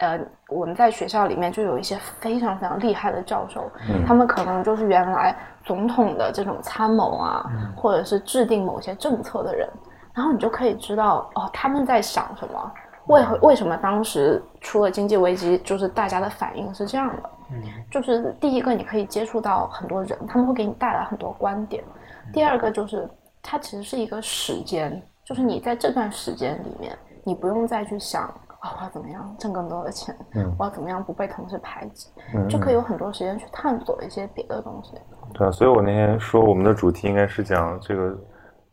呃，我们在学校里面就有一些非常非常厉害的教授，嗯他们可能就是原来总统的这种参谋啊，或者是制定某些政策的人，然后你就可以知道哦，他们在想什么，为何为什么当时出了经济危机，就是大家的反应是这样的。就是第一个，你可以接触到很多人，他们会给你带来很多观点。第二个就是它其实是一个时间，就是你在这段时间里面，你不用再去想啊、我要怎么样挣更多的钱，嗯我要怎么样不被同事排挤，嗯就可以有很多时间去探索一些别的东西。对啊，所以我那天说我们的主题应该是讲这个，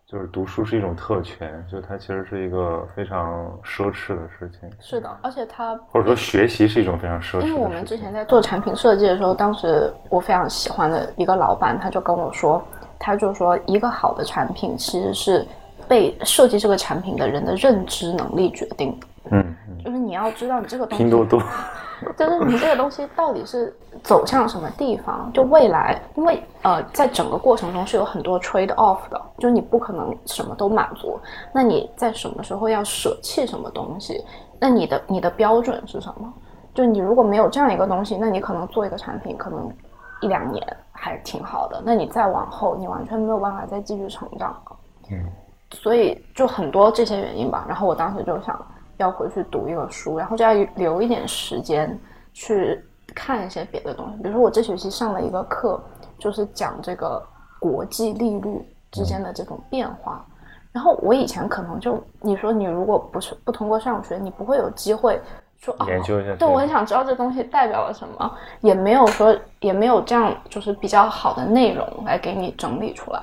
就是读书是一种特权，就它其实是一个非常奢侈的事情，是的，而且它或者说学习是一种非常奢侈的事情。因为我们之前在做产品设计的时候，当时我非常喜欢的一个老板，他就跟我说，他就说一个好的产品其实是被设计这个产品的人的认知能力决定的，嗯，嗯就是你要知道你这个东西，拼多多，就是你这个东西到底是走向什么地方？就未来，因为呃，在整个过程中是有很多 trade off 的，就是你不可能什么都满足。那你在什么时候要舍弃什么东西？那你的你的标准是什么？就你如果没有这样一个东西，那你可能做一个产品，可能一两年还挺好的。那你再往后，你完全没有办法再继续成长了。嗯，所以就很多这些原因吧。然后我当时就想要回去读一个书，然后就要留一点时间去看一些别的东西。比如说我这学期上了一个课，就是讲这个国际利率之间的这种变化。然后我以前可能就你说你如果不是不通过上学，你不会有机会说哦，研究一下这个。对，我很想知道这东西代表了什么，也没有说也没有这样就是比较好的内容来给你整理出来。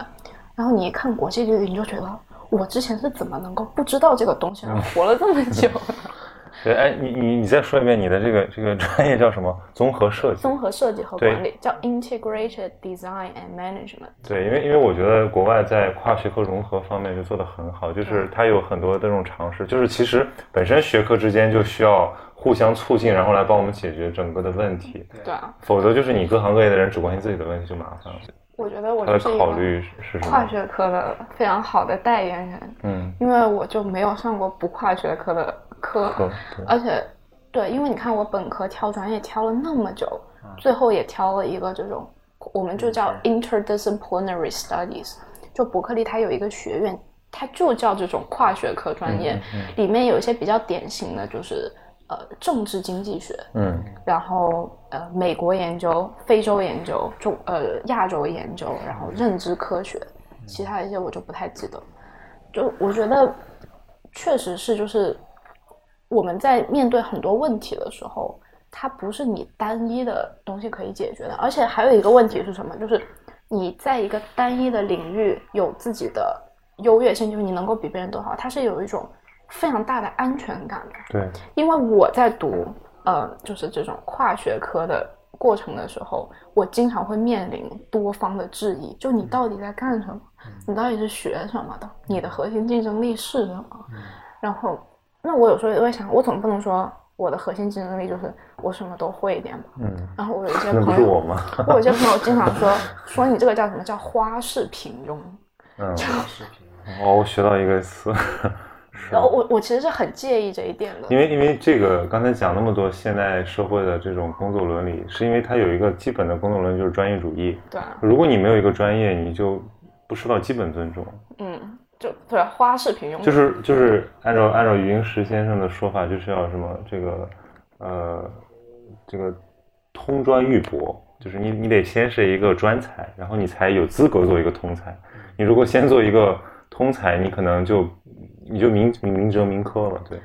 然后你一看国际利率，你就觉得我之前是怎么能够不知道这个东西而活了这么久呢？对，哎，你你你再说一遍你的这个这个专业叫什么？综合设计。综合设计和管理叫 Integrated Design and Management。对，因为因为我觉得国外在跨学科融合方面就做得很好，就是它有很多的这种尝试，就是其实本身学科之间就需要互相促进，然后来帮我们解决整个的问题，对啊，否则就是你各行各业的人只关心自己的问题就麻烦了。我觉得我就是一个考虑是？跨学科的非常好的代言人，嗯，因为我就没有上过不跨学科的课，对对而且对，因为你看我本科挑专业挑了那么久，最后也挑了一个这种，我们就叫 interdisciplinary studies。就伯克利它有一个学院，它就叫这种跨学科专业，里面有一些比较典型的就是呃政治经济学，嗯然后呃美国研究、非洲研究、中呃亚洲研究，然后认知科学，其他一些我就不太记得。就我觉得确实是，就是我们在面对很多问题的时候，它不是你单一的东西可以解决的，而且还有一个问题是什么？就是你在一个单一的领域有自己的优越性，就是你能够比别人都好，它是有一种非常大的安全感的。对，因为我在读呃，就是这种跨学科的过程的时候，我经常会面临多方的质疑，就你到底在干什么？你到底是学什么的？你的核心竞争力是什么？然后，那我有时候也会想，我总不能说我的核心竞争力就是我什么都会一点吧？嗯，然后我有一 些朋友，我？我有些朋友经常说说你这个叫什么叫花式平庸，嗯，视频。哦，我学到一个词，是然后我我其实是很介意这一点的因。为因为这个刚才讲那么多现代社会的这种工作伦理，是因为它有一个基本的工作伦理就是专业主义。对啊，如果你没有一个专业，你就不受到基本尊重。嗯，就对花式平庸，就是就是按照按照余英时先生的说法，就是要什么这个呃这个通专育博，就是你你得先是一个专才，然后你才有资格做一个通才。你如果先做一个通才，你可能就你就明明明哲明科了。对，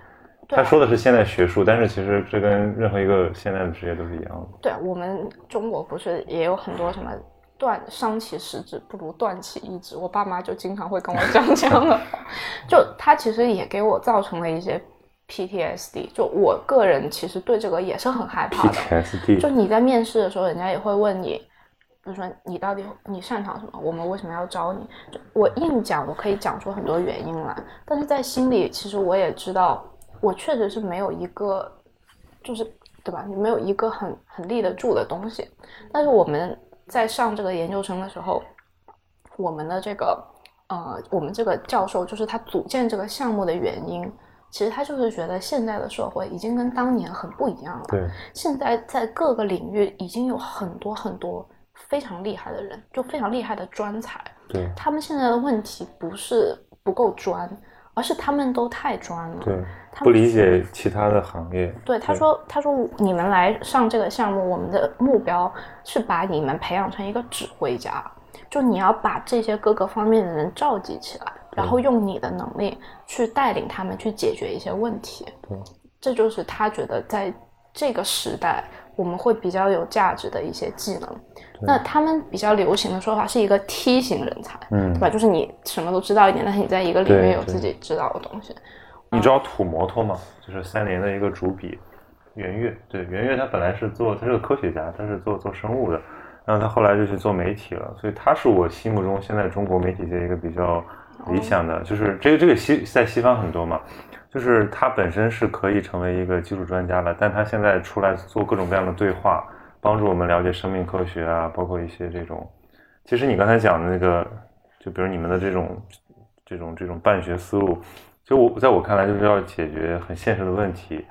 他说的是现代学术，但是其实这跟任何一个现代的职业都是一样的。对，我们中国不是也有很多什么断伤其十指不如断其一指，我爸妈就经常会跟我讲这样的话，就他其实也给我造成了一些 PTSD，就我个人其实对这个也是很害怕的。PTSD，就你在面试的时候，人家也会问你，比如说你到底你擅长什么，我们为什么要招你？就我硬讲，我可以讲出很多原因来，但是在心里，其实我也知道，我确实是没有一个，就是对吧？你没有一个很很立得住的东西。但是我们在上这个研究生的时候，我们的这个呃，我们这个教授就是他组建这个项目的原因，其实他就是觉得现在的社会已经跟当年很不一样了。对，现在在各个领域已经有很多很多非常厉害的人，就非常厉害的专才。对，他们现在的问题不是不够专，而是他们都太专了。对，他不理解其他的行业。对，他说：“他说你们来上这个项目，我们的目标是把你们培养成一个指挥家，就你要把这些各个方面的人召集起来，然后用你的能力去带领他们去解决一些问题。对，这就是他觉得在这个时代我们会比较有价值的一些技能。那他们比较流行的说法是一个梯形人才，嗯对吧？就是你什么都知道一点，但是你在一个领域对对有自己知道的东西。你知道土摩托吗？就是三联的一个主笔袁岳。对，袁岳他本来是做，他是个科学家，他是做做生物的，然后他后来就去做媒体了，所以他是我心目中现在中国媒体界一个比较理想的，就是这个这个西在西方很多嘛，就是他本身是可以成为一个技术专家的，但他现在出来做各种各样的对话，帮助我们了解生命科学啊，包括一些这种，其实你刚才讲的那个，就比如你们的这种这种这种办学思路。就我在我看来，就是要解决很现实的问题，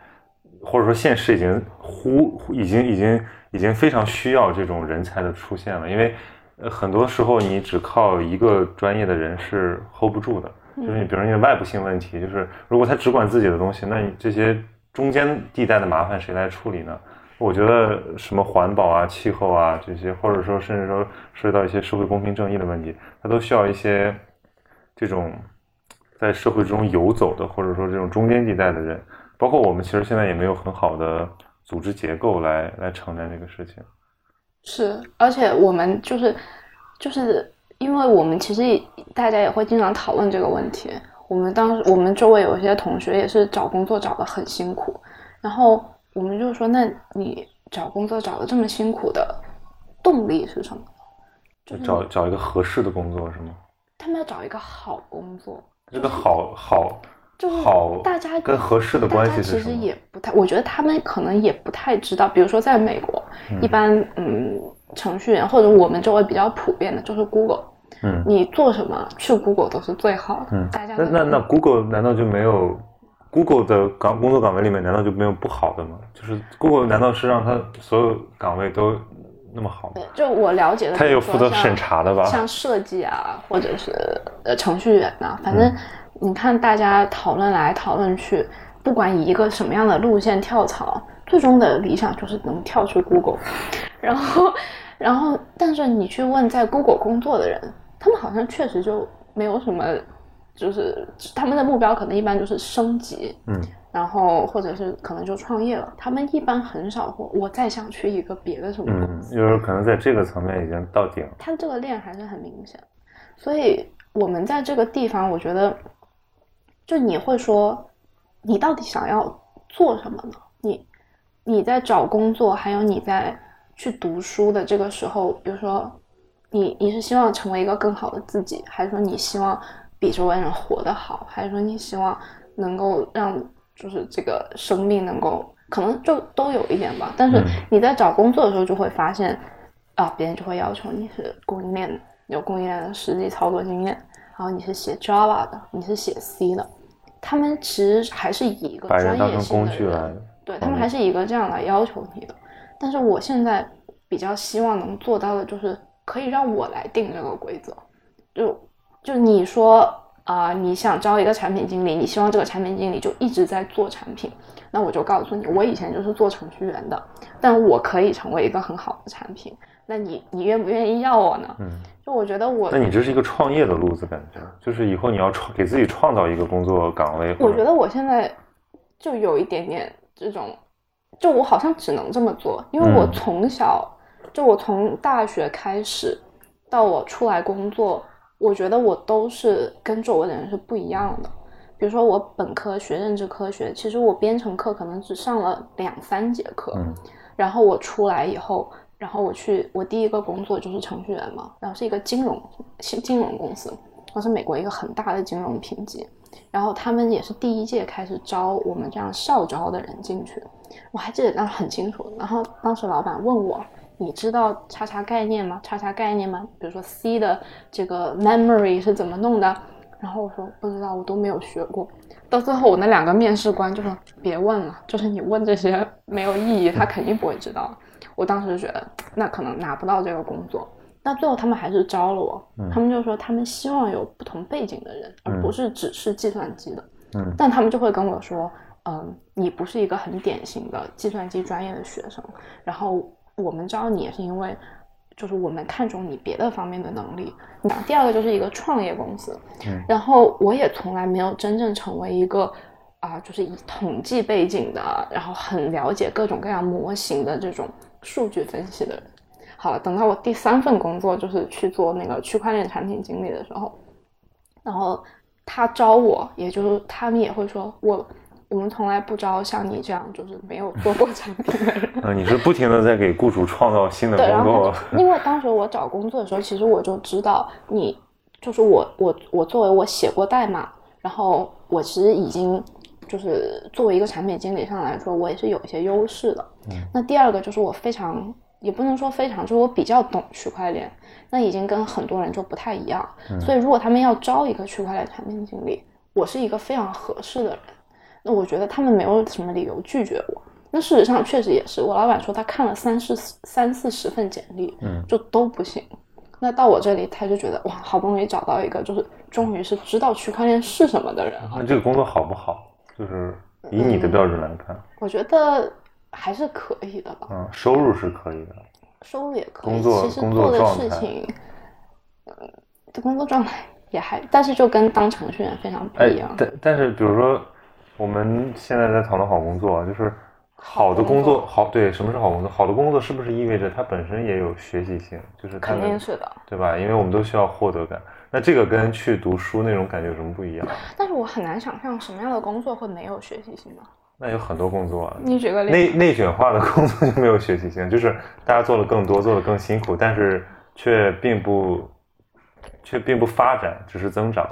或者说现实已经忽已经已经已经非常需要这种人才的出现了，因为很多时候你只靠一个专业的人是 hold 不住的，就是你比如说你的外部性问题，就是如果他只管自己的东西，那你这些中间地带的麻烦谁来处理呢？我觉得什么环保啊、气候啊这些，或者说甚至说涉及到一些社会公平正义的问题，它都需要一些这种。在社会中游走的，或者说这种中间地带的人，包括我们，其实现在也没有很好的组织结构来来承担这个事情。是，而且我们就是就是因为我们其实大家也会经常讨论这个问题。我们当时我们周围有一些同学也是找工作找的很辛苦，然后我们就说：那你找工作找的这么辛苦的动力是什么？就是找找一个合适的工作是吗？他们要找一个好工作。这个好好就是好，大家跟合适的关系其实？也不太，我觉得他们可能也不太知道。比如说，在美国，一般嗯，程序员或者我们周围比较普遍的就是 Google，嗯你做什么去 Google 都是最好的。嗯大家那那那 Google 难道就没有 Google 的岗工作岗位里面难道就没有不好的吗？就是 Google 难道是让他所有岗位都那么好就我了解的，他也有负责审查的吧？像设计啊，或者是呃程序员呐、反正嗯你看大家讨论来讨论去，不管以一个什么样的路线跳槽，最终的理想就是能跳出 Google。然后，然后，但是你去问在 Google 工作的人，他们好像确实就没有什么，就是他们的目标可能一般就是升级，嗯，然后或者是可能就创业了。他们一般很少会我再想去一个别的什么公嗯，司。就是可能在这个层面已经到顶了。它这个链还是很明显，所以我们在这个地方，我觉得，就你会说，你到底想要做什么呢？你你在找工作，还有你在去读书的这个时候，比如说，你你是希望成为一个更好的自己，还是说你希望比周围人活得好，还是说你希望能够让就是这个生命能够可能就都有一点吧。但是嗯你在找工作的时候，就会发现。啊，别人就会要求你是供应链有供应链的实际操作经验，然后你是写 Java 的，你是写 C 的，他们其实还是以一个专业性的工具来人，对他们还是以一个这样来要求你的。但是我现在比较希望能做到的就是可以让我来定这个规则，就就你说啊、你想招一个产品经理，你希望这个产品经理就一直在做产品，那我就告诉你，我以前就是做程序员的，但我可以成为一个很好的产品。那你你愿不愿意要我呢？嗯，就我觉得我那你这是一个创业的路子，感觉就是以后你要创给自己创造一个工作岗位。我觉得我现在就有一点点这种，就我好像只能这么做，因为我嗯从小、就我从大学开始到我出来工作，我觉得我都是跟周围的人是不一样的。比如说我本科学认知科学，其实我编程课可能只上了两三节课，嗯然后我出来以后，然后我去我第一个工作就是程序员嘛，然后是一个金融金金融公司，它是美国一个很大的金融评级，然后他们也是第一届开始招我们这样校招的人进去，我还记得当时很清楚。然后当时老板问我，你知道叉叉概念吗？叉叉概念吗？比如说 C 的这个 memory 是怎么弄的？然后我说不知道，我都没有学过。到最后，我那两个面试官就说别问了，就是你问这些没有意义，他肯定不会知道。我当时就觉得那可能拿不到这个工作。那最后他们还是招了我，他们就说他们希望有不同背景的人，而不是只是计算机的。嗯，但他们就会跟我说，嗯，你不是一个很典型的计算机专业的学生，然后我们招你也是因为，就是我们看中你别的方面的能力。那第二个就是一个创业公司，嗯，然后我也从来没有真正成为一个啊，就是以统计背景的，然后很了解各种各样模型的这种数据分析的人。好了，等到我第三份工作就是去做那个区块链产品经理的时候，然后他招我，也就是他们也会说我，我们从来不招像你这样就是没有做过产品的人。啊，你是不停的在给雇主创造新的对，然工作后，因为当时我找工作的时候，其实我就知道你就是我，我我作为我写过代码，然后我其实已经就是作为一个产品经理上来说，我也是有一些优势的。嗯那第二个就是我非常也不能说非常，就是我比较懂区块链，那已经跟很多人就不太一样。所以如果他们要招一个区块链产品经理，我是一个非常合适的人，那我觉得他们没有什么理由拒绝我。那事实上确实也是，我老板说他看了三四三四十份简历，嗯就都不行。那到我这里，他就觉得哇，好不容易找到一个，就是终于是知道区块链是什么的人啊那。这个工作好不好？就是以你的标准来看，我觉得还是可以的吧，嗯，收入是可以的，收入也可以。工作其实工作做的状态事情，嗯，的工作状态也还，但是就跟当程序员非常不哎一样。，但但是比如说我们现在在讨论好工作啊，就是好的工作，好对，什么是好工作？好的工作是不是意味着它本身也有学习性？就是肯定是的，对吧？因为我们都需要获得感。那这个跟去读书那种感觉有什么不一样？但是我很难想象什么样的工作会没有学习性呢？那有很多工作啊，你举个例。内内卷化的工作就没有学习性，就是大家做的更多，做的更辛苦，但是却并不却并不发展，只是增长。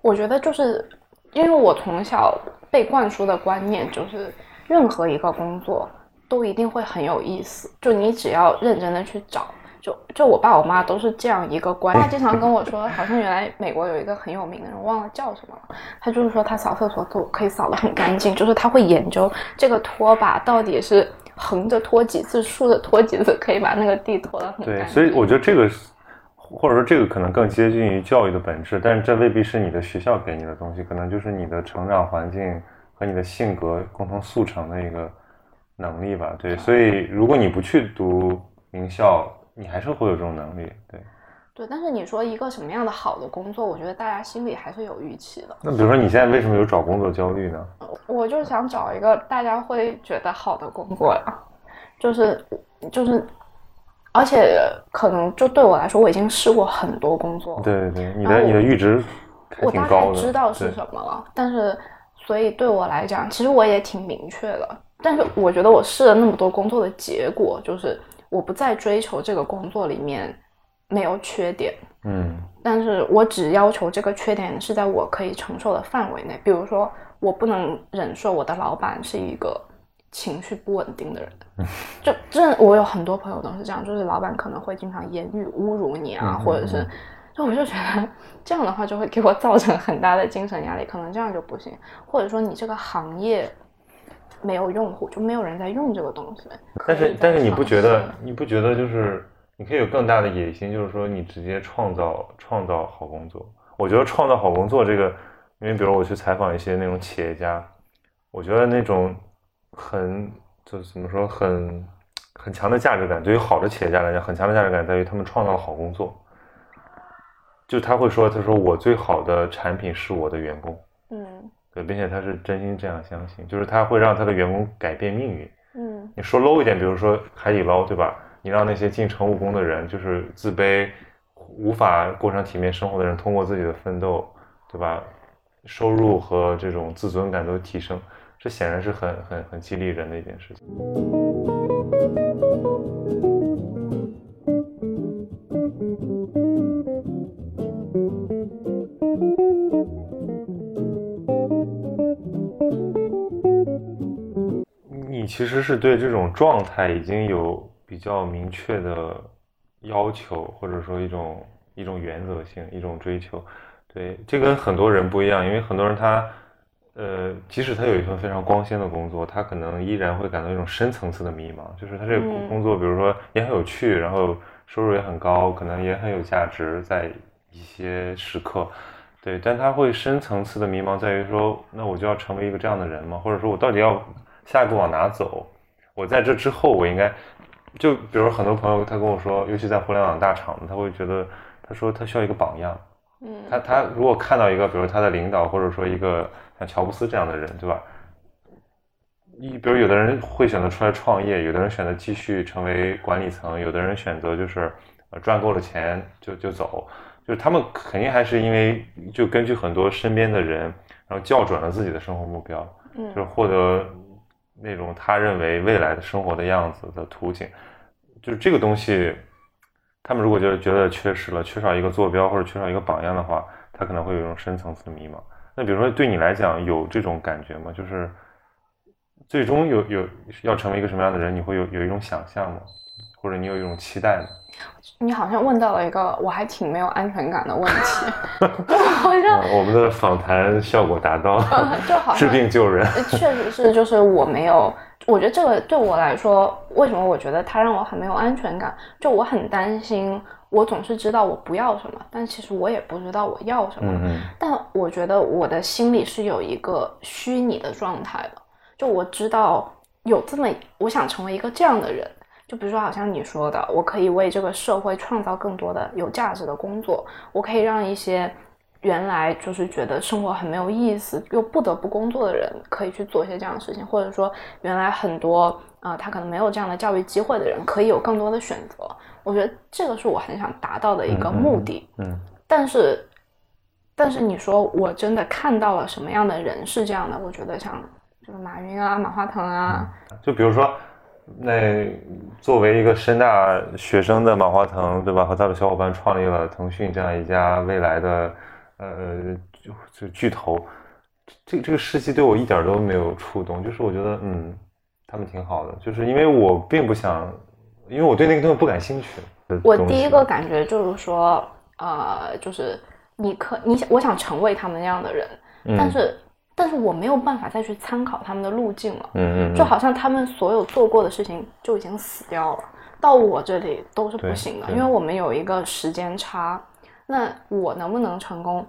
我觉得就是因为我从小被灌输的观念就是，任何一个工作都一定会很有意思，就你只要认真的去找。就就我爸我妈都是这样一个观念，他经常跟我说，好像原来美国有一个很有名的人，忘了叫什么了。他就是说他扫厕所都可以扫得很干净，就是他会研究这个拖把到底是横着拖几次，竖着拖几次，可以把那个地拖得很干对，净。所以我觉得这个，或者说这个可能更接近于教育的本质，但是这未必是你的学校给你的东西，可能就是你的成长环境和你的性格共同速成的一个能力吧。对，所以如果你不去读名校，你还是会有这种能力。对，对，但是你说一个什么样的好的工作，我觉得大家心里还是有预期的。那比如说你现在为什么有找工作焦虑呢？我就是想找一个大家会觉得好的工作呀，就是就是，而且可能就对我来说，我已经试过很多工作，对对对，你的你的阈值还我大概挺高的。知道是什么了，但是所以对我来讲，其实我也挺明确的。但是我觉得我试了那么多工作的结果，就是我不再追求这个工作里面没有缺点，嗯。但是我只要求这个缺点是在我可以承受的范围内。比如说，我不能忍受我的老板是一个情绪不稳定的人，就这我有很多朋友都是这样，就是老板可能会经常言语侮辱你啊，嗯或者是，就我就觉得这样的话就会给我造成很大的精神压力，可能这样就不行，或者说你这个行业没有用户，就没有人在用这个东西。但是但是你不觉得你不觉得就是你可以有更大的野心，就是说你直接创造创造好工作。我觉得创造好工作这个，因为比如我去采访一些那种企业家，我觉得那种很就是怎么说很很强的价值感，对于好的企业家来讲，很强的价值感在于他们创造了好工作。就他会说，他说我最好的产品是我的员工，嗯对，并且他是真心这样相信，就是他会让他的员工改变命运。嗯你说 low 一点，比如说海底捞，对吧？你让那些进城务工的人，就是自卑、无法过上体面生活的人，通过自己的奋斗，对吧？收入和这种自尊感都提升，这显然是很很很激励人的一件事情。你其实是对这种状态已经有比较明确的要求，或者说一种一种原则性，一种追求。对，这跟很多人不一样，因为很多人他，呃，即使他有一份非常光鲜的工作，他可能依然会感到一种深层次的迷茫，就是他这个工作，比如说也很有趣，然后收入也很高，可能也很有价值，在一些时刻，对，但他会深层次的迷茫在于说，那我就要成为一个这样的人吗？或者说我到底要下一步往哪走？我在这之后，我应该，就比如很多朋友他跟我说，尤其在互联网大厂，他会觉得，他说他需要一个榜样。嗯他他如果看到一个，比如他的领导，或者说一个像乔布斯这样的人，对吧？一比如有的人会选择出来创业，有的人选择继续成为管理层，有的人选择就是呃赚够了钱就就走，就是他们肯定还是因为就根据很多身边的人，然后校准了自己的生活目标，就是获得那种他认为未来的生活的样子的图景，就是这个东西。他们如果就是觉得缺失了，缺少一个坐标或者缺少一个榜样的话，他可能会有一种深层次的迷茫。那比如说对你来讲有这种感觉吗？就是最终有有要成为一个什么样的人，你会有有一种想象吗？或者你有一种期待吗？你好像问到了一个我还挺没有安全感的问题，就好像我们的访谈效果达到，就好治病救人，确实是，就是我没有。我觉得这个对我来说，为什么我觉得它让我很没有安全感？就我很担心，我总是知道我不要什么，但其实我也不知道我要什么。嗯但我觉得我的心里是有一个虚拟的状态的，就我知道有这么，我想成为一个这样的人。就比如说，好像你说的，我可以为这个社会创造更多的有价值的工作，我可以让一些。原来就是觉得生活很没有意思，又不得不工作的人，可以去做一些这样的事情，或者说，原来很多啊，他可能没有这样的教育机会的人，可以有更多的选择。我觉得这个是我很想达到的一个目的。嗯。但是，但是你说我真的看到了什么样的人是这样的？我觉得像就是马云啊、马化腾啊，就比如说，那作为一个深大学生的马化腾，对吧？和他的小伙伴创立了腾讯这样一家未来的。呃，就就巨头，这这个事迹对我一点都没有触动，就是我觉得，嗯，他们挺好的，就是因为我并不想，因为我对那个东西不感兴趣。我第一个感觉就是说，呃，就是你可你想，我想成为他们那样的人，但是但是我没有办法再去参考他们的路径了，嗯嗯，就好像他们所有做过的事情就已经死掉了，到我这里都是不行的，因为我们有一个时间差。那我能不能成功？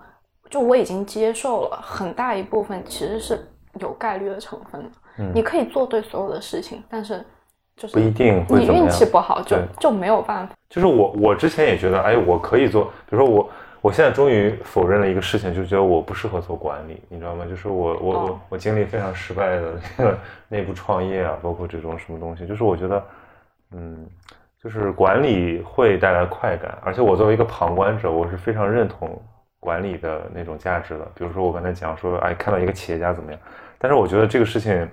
就我已经接受了很大一部分，其实是有概率的成分的。嗯，你可以做对所有的事情，但是就是不一定你运气不好就就没有办法。就是我我之前也觉得，哎，我可以做。比如说我我现在终于否认了一个事情，就觉得我不适合做管理，你知道吗？就是我我我我经历非常失败的内部创业啊，包括这种什么东西，就是我觉得，嗯。就是管理会带来快感，而且我作为一个旁观者，我是非常认同管理的那种价值的。比如说，我刚才讲说，哎，看到一个企业家怎么样？但是我觉得这个事情，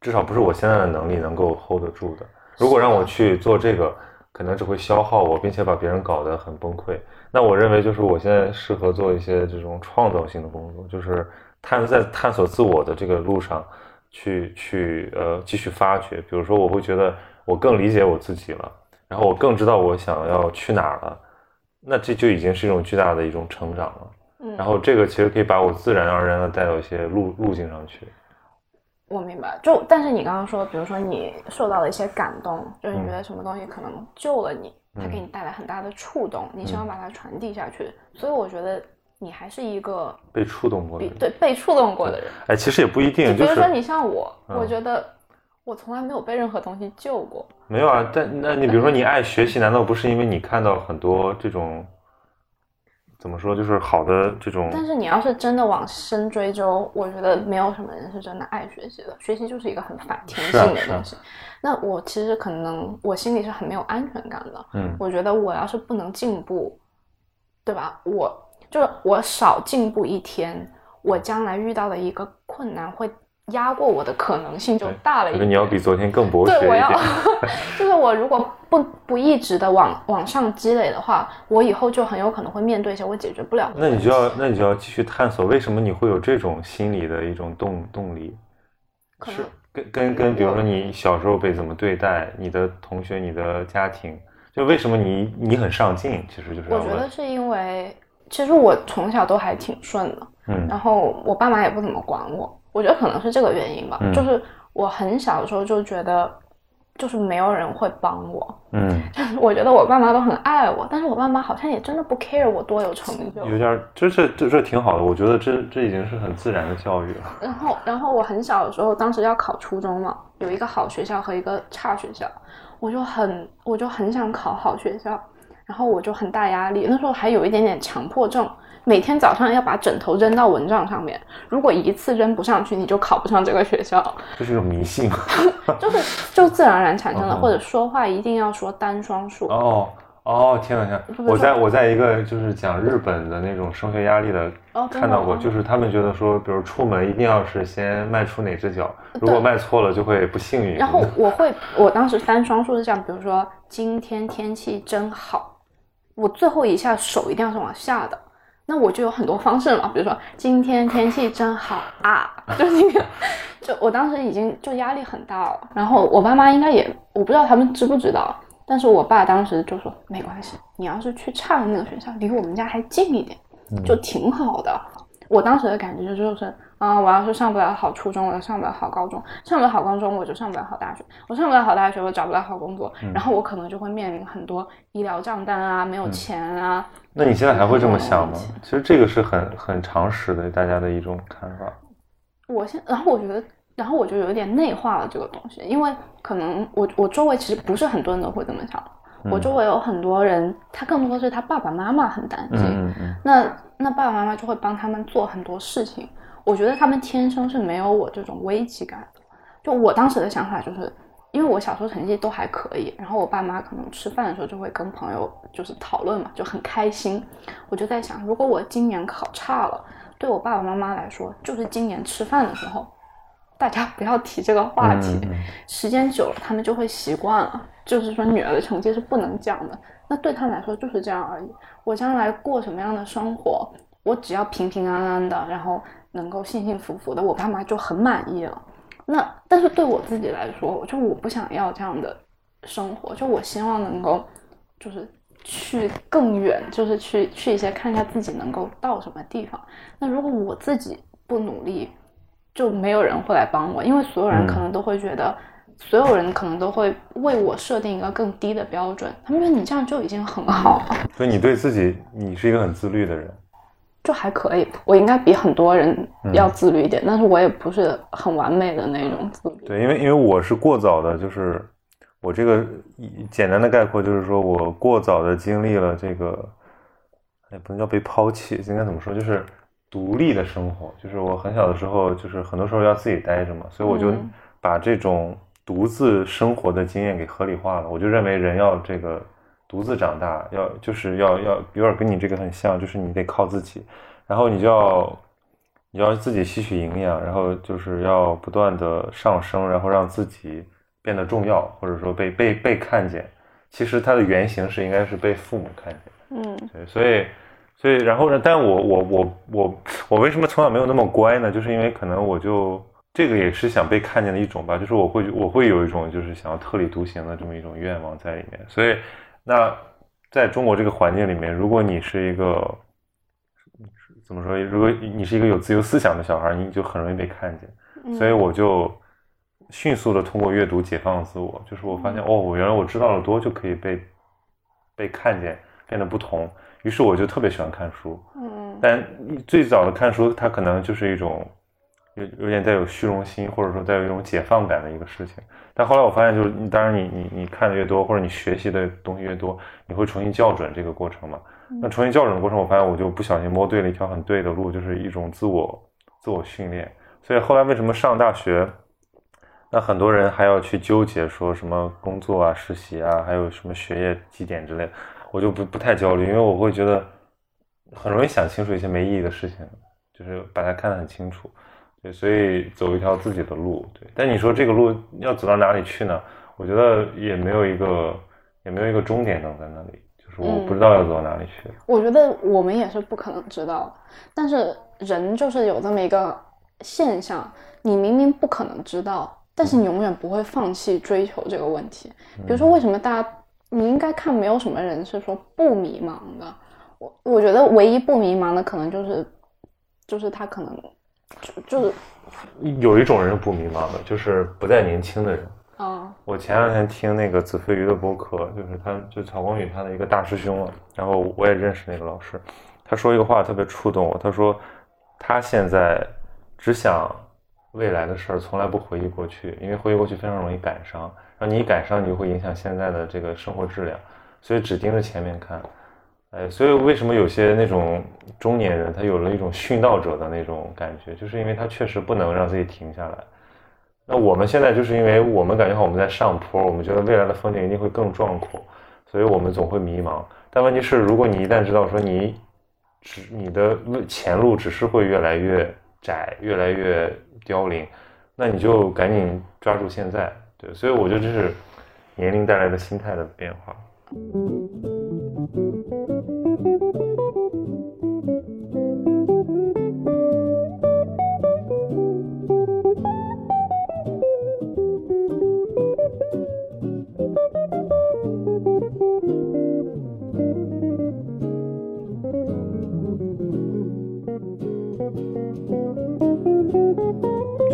至少不是我现在的能力能够 hold 得住的。如果让我去做这个，可能只会消耗我，并且把别人搞得很崩溃。那我认为，就是我现在适合做一些这种创造性的工作，就是探在探索自我的这个路上，去去呃继续发掘。比如说，我会觉得。我更理解我自己了，然后我更知道我想要去哪儿了，那这就已经是一种巨大的一种成长了。嗯，然后这个其实可以把我自然而然的带到一些路路径上去。我明白，就但是你刚刚说，比如说你受到了一些感动，就是你觉得什么东西可能救了你，它给你带来很大的触动，你希望把它传递下去，所以我觉得你还是一个被触动过的，对被触动过的人。哎，其实也不一定，就比如说你像我，我觉得。我从来没有被任何东西救过。没有啊，但那你比如说你爱学习，难道不是因为你看到很多这种怎么说，就是好的这种？但是你要是真的往深追究，我觉得没有什么人是真的爱学习的。学习就是一个很反天性的东西。那我其实可能我心里是很没有安全感的。嗯，我觉得我要是不能进步，对吧？我就是我少进步一天，我将来遇到的一个困难会。压过我的可能性就大了一点。你要比昨天更博学对，我要，就是我如果不不一直的往往上积累的话，我以后就很有可能会面对一些我解决不了的。那你就要，那你就要继续探索，为什么你会有这种心理的一种动动力？可能跟跟跟，比如说你小时候被怎么对待，你的同学、你的家庭，就为什么你你很上进，其实就是我觉得。是因为，其实我从小都还挺顺的，嗯然后我爸妈也不怎么管我，我觉得可能是这个原因吧。嗯就是我很小的时候就觉得，就是没有人会帮我，嗯，我觉得我爸妈都很爱我，但是我爸妈好像也真的不 care 我多有成就。有点儿，这这这这挺好的，我觉得这这已经是很自然的教育了。然后，然后我很小的时候，当时要考初中嘛，有一个好学校和一个差学校，我就很我就很想考好学校，然后我就很大压力，那时候还有一点点强迫症，每天早上要把枕头扔到蚊帐上面，如果一次扔不上去，你就考不上这个学校，这是一种迷信。就是就自然而然产生的，嗯或者说话一定要说单双数。哦哦，天呐天不呐！我在我在一个就是讲日本的那种升学压力的哦看到过，哦就是他们觉得说，比如出门一定要是先迈出哪只脚，如果迈错了就会不幸运。然后我会，我当时单双数是这样，比如说今天天气真好，我最后一下手一定要是往下的，那我就有很多方式嘛，比如说今天天气真好啊，就今天，就我当时已经就压力很大了，然后我爸妈应该也，我不知道他们知不知道，但是我爸当时就说没关系，你要是去差的那个学校，离我们家还近一点，就挺好的。我当时的感觉就是啊，我要是上不了好初中，我就上不了好高中；上不了好高中，我就上不了好大学；我上不了好大学，我找不到好工作，然后我可能就会面临很多医疗账单啊，没有钱啊。那你现在还会这么想吗嗯？其实这个是很很常识的，大家的一种看法。我现，然后我觉得，然后我就有点内化了这个东西，因为可能我我周围其实不是很多人都会这么想，我周围有很多人，他更多的是他爸爸妈妈很担心，嗯嗯那那爸爸妈妈就会帮他们做很多事情。我觉得他们天生是没有我这种危机感的。就我当时的想法就是，因为我小时候成绩都还可以，然后我爸妈可能吃饭的时候就会跟朋友就是讨论嘛，就很开心。我就在想，如果我今年考差了，对我爸爸妈妈来说，就是今年吃饭的时候，大家不要提这个话题。时间久了，他们就会习惯了。就是说，女儿的成绩是不能讲的。那对他们来说就是这样而已。我将来过什么样的生活，我只要平平安安的，然后能够幸幸福福的，我爸妈就很满意了。那但是对我自己来说，就我不想要这样的生活，就我希望能够就是去更远，就是去去一些看一下自己能够到什么地方。那如果我自己不努力，就没有人会来帮我，因为所有人嗯可能都会觉得，所有人可能都会为我设定一个更低的标准，他们觉得你这样就已经很好了，所以你对自己，你是一个很自律的人。就还可以。我应该比很多人嗯要自律一点，但是我也不是很完美的那种自律。对，因为因为我是过早的，就是我这个简单的概括就是说我过早的经历了这个，也不能叫被抛弃，应该怎么说？就是独立的生活。就是我很小的时候，就是很多时候要自己待着嘛，所以我就嗯把这种独自生活的经验给合理化了。我就认为人要这个独自长大，要就是要要有点跟你这个很像，就是你得靠自己，然后你就要。你要自己吸取营养，然后就是要不断的上升，然后让自己变得重要，或者说被被被看见。其实它的原型是应该是被父母看见。嗯对，所以所以然后呢？但我我我我我为什么从小没有那么乖呢？就是因为可能我就这个也是想被看见的一种吧，就是我会我会有一种就是想要特立独行的这么一种愿望在里面。所以那在中国这个环境里面，如果你是一个怎么说？如果你是一个有自由思想的小孩，你就很容易被看见。嗯所以我就迅速的通过阅读解放了自我，就是我发现哦，我原来我知道的多就可以被被看见，变得不同。于是我就特别喜欢看书，嗯但最早的看书，它可能就是一种有有点带有虚荣心，或者说带有一种解放感的一个事情。但后来我发现，就是你当然你你你看的越多，或者你学习的东西越多，你会重新校准这个过程嘛。那重新校准的过程，我发现我就不小心摸对了一条很对的路，就是一种自我自我训练。所以后来为什么上大学，那很多人还要去纠结说什么工作啊、实习啊，还有什么学业绩点之类的，我就不不太焦虑，因为我会觉得很容易想清楚一些没意义的事情，就是把它看得很清楚。对，所以走一条自己的路。对，但你说这个路要走到哪里去呢？我觉得也没有一个也没有一个终点等在那里，就是我不知道要走到哪里去。我觉得我们也是不可能知道，但是人就是有这么一个现象，你明明不可能知道，但是你永远不会放弃追求这个问题。比如说，为什么大家你应该看，没有什么人是说不迷茫的。我我觉得唯一不迷茫的，可能就是就是他可能就就是有一种人不迷茫的，就是不再年轻的人。啊我前两天听那个子非鱼的播客，就是他就曹光宇他的一个大师兄了，然后我也认识那个老师，他说一个话特别触动我，他说他现在只想未来的事儿，从来不回忆过去，因为回忆过去非常容易感伤，然后你一感伤，你就会影响现在的这个生活质量，所以只盯着前面看。哎，所以为什么有些那种中年人他有了一种殉道者的那种感觉，就是因为他确实不能让自己停下来。那我们现在就是因为我们感觉我们在上坡，我们觉得未来的风景一定会更壮阔，所以我们总会迷茫。但问题是，如果你一旦知道说你只你的前路只是会越来越窄，越来越凋零，那你就赶紧抓住现在。对，所以我觉得这是年龄带来的心态的变化。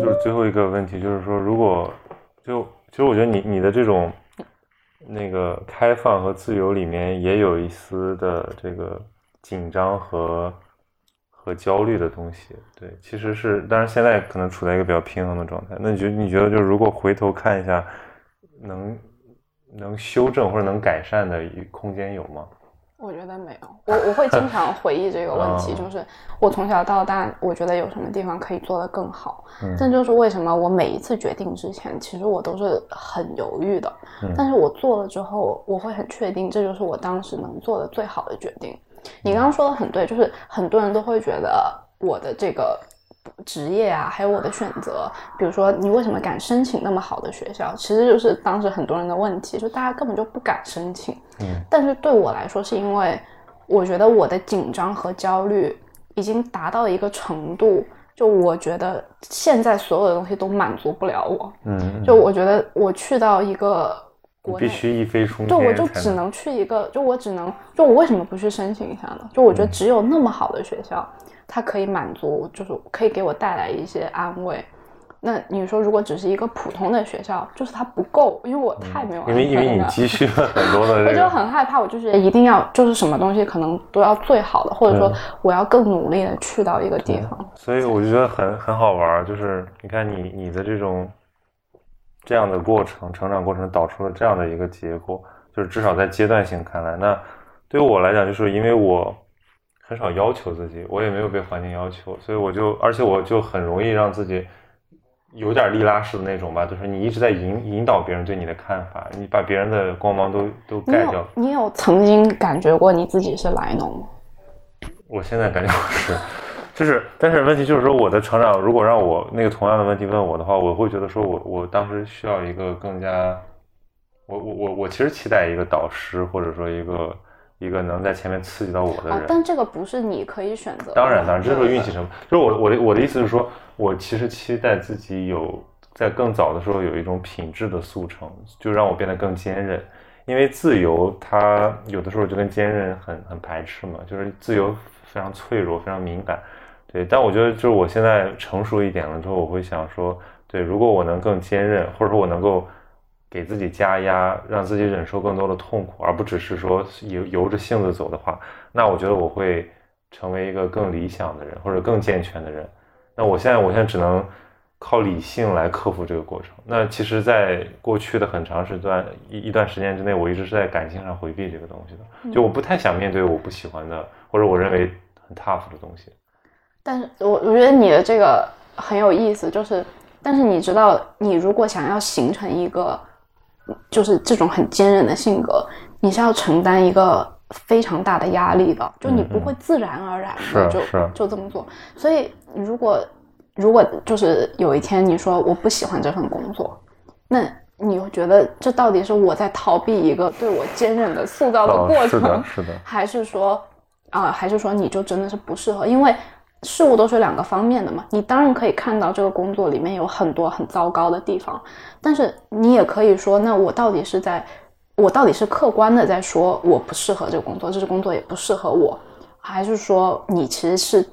就是最后一个问题，就是说，如果就其实我觉得你你的这种那个开放和自由里面也有一丝的这个紧张和和焦虑的东西。对，其实是，当然现在可能处在一个比较平衡的状态。那你觉得你觉得，就是如果回头看一下，能能修正或者能改善的一空间有吗？我觉得没有，我我会经常回忆这个问题，哦就是我从小到大，我觉得有什么地方可以做得更好。嗯这就是为什么我每一次决定之前，其实我都是很犹豫的。嗯但是我做了之后，我会很确定这就是我当时能做的最好的决定。你刚刚说的很对，就是很多人都会觉得我的这个职业啊，还有我的选择，比如说你为什么敢申请那么好的学校，其实就是当时很多人的问题，就大家根本就不敢申请。嗯但是对我来说，是因为我觉得我的紧张和焦虑已经达到一个程度，就我觉得现在所有的东西都满足不了我。嗯，就我觉得我去到一个国内，必须一飞冲天，就我就只能去一个，就我只能，就我为什么不去申请一下呢？就我觉得只有那么好的学校，它可以满足，就是可以给我带来一些安慰。那你说，如果只是一个普通的学校，就是它不够，因为我太没有安因为因为你积蓄了很多的我就。很害怕，我就是一定要就是什么东西可能都要最好的，或者说我要更努力的去到一个地方。所以我就觉得很很好玩儿，就是你看你你的这种这样的过程，成长过程导出了这样的一个结果，就是至少在阶段性看来，那对于我来讲，就是因为我很少要求自己，我也没有被环境要求，所以我就而且我就很容易让自己有点利拉式的那种吧，就是你一直在引引导别人对你的看法，你把别人的光芒都都盖掉有。你有曾经感觉过你自己是莱农吗？我现在感觉我是，就是，但是问题就是说，我的成长，如果让我那个同样的问题问我的话，我会觉得说我我当时需要一个更加，我我我我其实期待一个导师，或者说一个一个能在前面刺激到我的啊人。，但这个不是你可以选择的。当然，当然，这是对运气成分。就是我我的我的意思是说，我其实期待自己有在更早的时候有一种品质的速成，就让我变得更坚韧。因为自由，它有的时候就跟坚韧很很排斥嘛，就是自由非常脆弱，非常敏感。对，但我觉得就是我现在成熟一点了之后，我会想说，对，如果我能更坚韧，或者说我能够给自己加压，让自己忍受更多的痛苦，而不只是说由由着性子走的话，那我觉得我会成为一个更理想的人，或者更健全的人。那我现在，我现在只能靠理性来克服这个过程。那其实，在过去的很长时段一一段时间之内，我一直是在感情上回避这个东西的，就我不太想面对我不喜欢的，或者我认为很 tough 的东西。但是我我觉得你的这个很有意思，就是，但是你知道，你如果想要形成一个就是这种很坚韧的性格，你是要承担一个非常大的压力的，就你不会自然而然的就、就这么做。所以如果如果就是有一天你说我不喜欢这份工作，那你会觉得这到底是我在逃避一个对我坚韧的塑造的哦过程，是的，是的，还是说啊、还是说你就真的是不适合？因为事物都是两个方面的嘛。你当然可以看到这个工作里面有很多很糟糕的地方，但是你也可以说，那我到底是在，我到底是客观的在说我不适合这个工作，这个工作也不适合我，还是说你其实是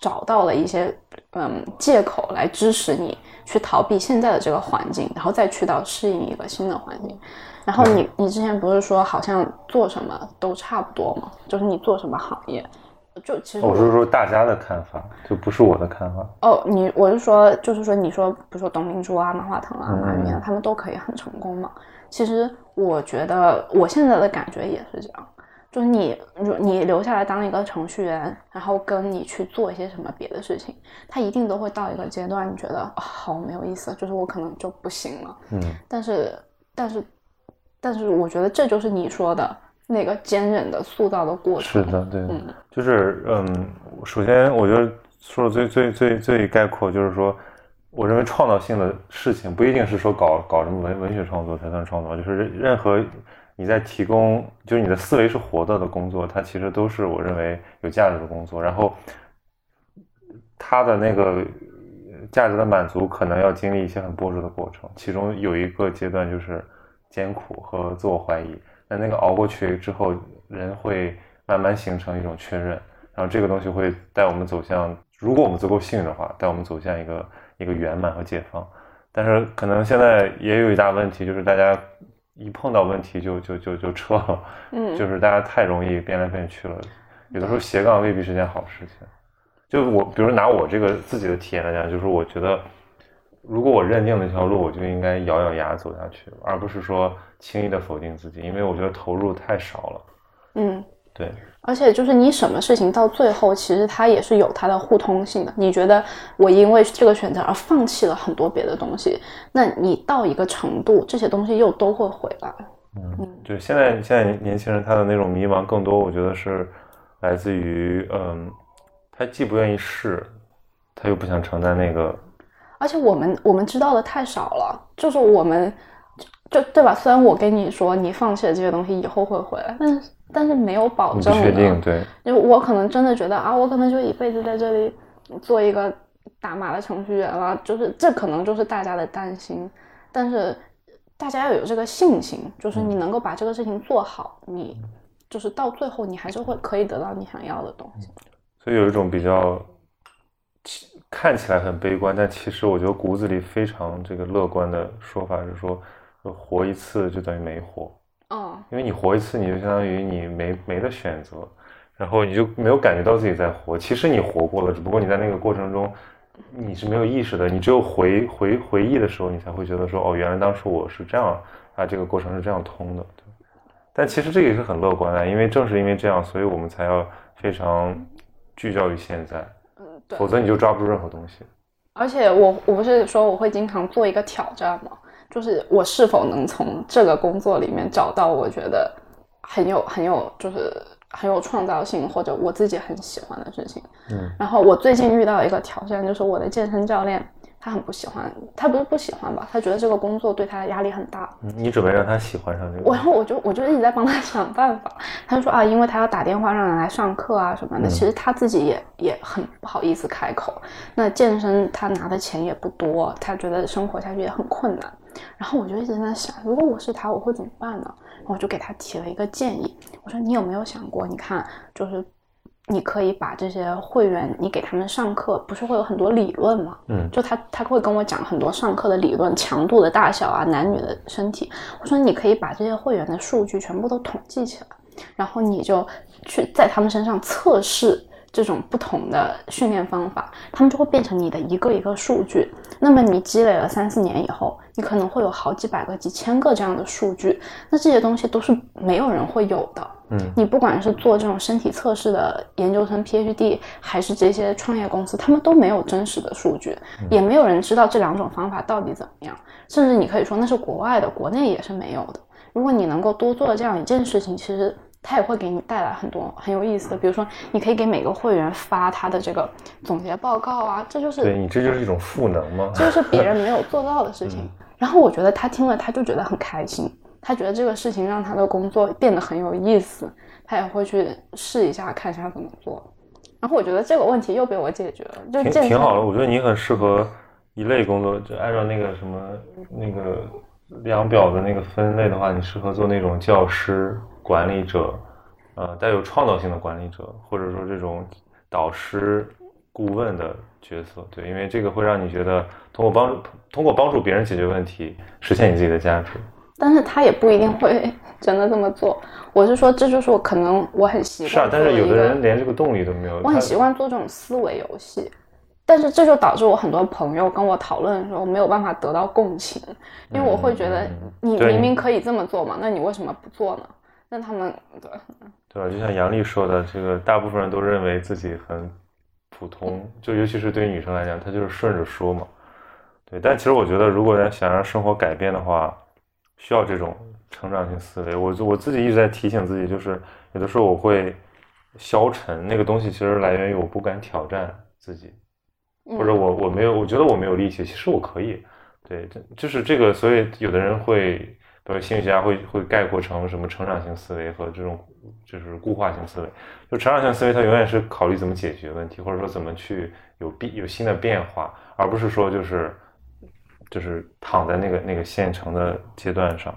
找到了一些嗯借口来支持你去逃避现在的这个环境，然后再去到适应一个新的环境。然后你你之前不是说好像做什么都差不多吗？就是你做什么行业，就其实我是说大家的看法，就不是我的看法。哦，你我是说，就是说，你说，比如说董明珠啊、马化腾啊、马云啊，他们都可以很成功嘛？其实我觉得我现在的感觉也是这样，就是你如你留下来当一个程序员，然后跟你去做一些什么别的事情，他一定都会到一个阶段，你觉得啊好没有意思，就是我可能就不行了。嗯，但是但是但是，我觉得这就是你说的那个坚韧的塑造的过程。是的，对，嗯就是嗯，首先我觉得说的最最最最概括就是说，我认为创造性的事情不一定是说搞搞什么文文学创作才算创作，就是任任何你在提供，就是你的思维是活的的工作，它其实都是我认为有价值的工作。然后它的那个价值的满足，可能要经历一些很波折的过程，其中有一个阶段就是艰苦和自我怀疑。那那个熬过去之后，人会慢慢形成一种确认，然后这个东西会带我们走向，如果我们足够幸运的话，带我们走向一个一个圆满和解放。但是可能现在也有一大问题，就是大家一碰到问题就就就就撤了，嗯，就是大家太容易变来变去了。有的时候斜杠未必是件好事情。就我，比如拿我这个自己的体验来讲，就是我觉得，如果我认定了一条路，我就应该咬咬牙走下去，而不是说轻易的否定自己，因为我觉得投入太少了。嗯，对，而且就是你什么事情到最后，其实它也是有它的互通性的。你觉得我因为这个选择而放弃了很多别的东西，那你到一个程度，这些东西又都会回来。嗯，就现在现在年年轻人他的那种迷茫，更多我觉得是来自于，嗯，他既不愿意试，他又不想承担那个，而且我们我们知道的太少了，就是我们就对吧？虽然我跟你说你放弃了这些东西以后会回来，但是但是没有保证的。确定，对，就我可能真的觉得啊，我可能就一辈子在这里做一个打码的程序员了，就是这可能就是大家的担心，但是大家要有这个信心，就是你能够把这个事情做好，你就是到最后你还是会可以得到你想要的东西。所以有一种比较其看起来很悲观，但其实我觉得骨子里非常这个乐观的说法是说，活一次就等于没活，嗯因为你活一次，你就相当于你没没得选择，然后你就没有感觉到自己在活。其实你活过了，只不过你在那个过程中你是没有意识的，你只有回回回忆的时候，你才会觉得说，哦，原来当时我是这样啊，这个过程是这样通的。对但其实这个也是很乐观的，因为正是因为这样，所以我们才要非常聚焦于现在，嗯，对否。则你就抓不住任何东西。而且我我不是说我会经常做一个挑战吗？就是我是否能从这个工作里面找到我觉得很有很有就是很有创造性或者我自己很喜欢的事情。嗯然后我最近遇到一个挑战，就是我的健身教练他很不喜欢，他不是不喜欢吧，他觉得这个工作对他的压力很大。嗯你准备让他喜欢上这个？我然后我就我就一直在帮他想办法。他就说啊，因为他要打电话让人来上课啊什么的，嗯其实他自己也也很不好意思开口。那健身他拿的钱也不多，他觉得生活下去也很困难。然后我就一直在想，如果我是他，我会怎么办呢？我就给他提了一个建议，我说你有没有想过，你看就是。你可以把这些会员，你给他们上课，不是会有很多理论吗？嗯就他他会跟我讲很多上课的理论，强度的大小啊，男女的身体。我说你可以把这些会员的数据全部都统计起来，然后你就去在他们身上测试这种不同的训练方法，他们就会变成你的一个一个数据。那么你积累了三四年以后，你可能会有好几百个、几千个这样的数据。那这些东西都是没有人会有的。嗯你不管是做这种身体测试的研究生 PhD，还是这些创业公司，他们都没有真实的数据，也没有人知道这两种方法到底怎么样。甚至你可以说那是国外的，国内也是没有的。如果你能够多做这样一件事情，其实它也会给你带来很多很有意思的。比如说，你可以给每个会员发他的这个总结报告啊，这就是对你这就是一种赋能嘛。这就是别人没有做到的事情。然后我觉得他听了，他就觉得很开心，他觉得这个事情让他的工作变得很有意思，他也会去试一下，看一下怎么做。然后我觉得这个问题又被我解决了，就挺挺好的。我觉得你很适合一类工作，就按照那个什么那个量表的那个分类的话，你适合做那种教师、管理者，呃，带有创造性的管理者，或者说这种导师、顾问的角色。对，因为这个会让你觉得通过帮助通过帮助别人解决问题，实现你自己的价值。但是他也不一定会 真的这么做。我是说，这就是我可能我很习惯是啊，但是有的人连这个动力都没有。我很习惯做这种思维游戏，但是这就导致我很多朋友跟我讨论的时候没有办法得到共情，因为我会觉得你明明可以这么做嘛，那你为什么不做呢？那他们对对吧？就像杨丽说的，这个大部分人都认为自己很普通，就尤其是对于女生来讲，她就是顺着说嘛。对，但其实我觉得，如果要想让生活改变的话，需要这种成长性思维。我我自己一直在提醒自己，就是有的时候我会消沉，那个东西其实来源于我不敢挑战自己，或者嗯我我没有，我觉得我没有力气，其实我可以。对，这就是这个，所以有的人会，比如心理学家会会概括成什么成长型思维和这种就是固化性思维。就成长性思维，它永远是考虑怎么解决问题，或者说怎么去有变有新的变化，而不是说就是就是躺在那个那个现成的阶段上。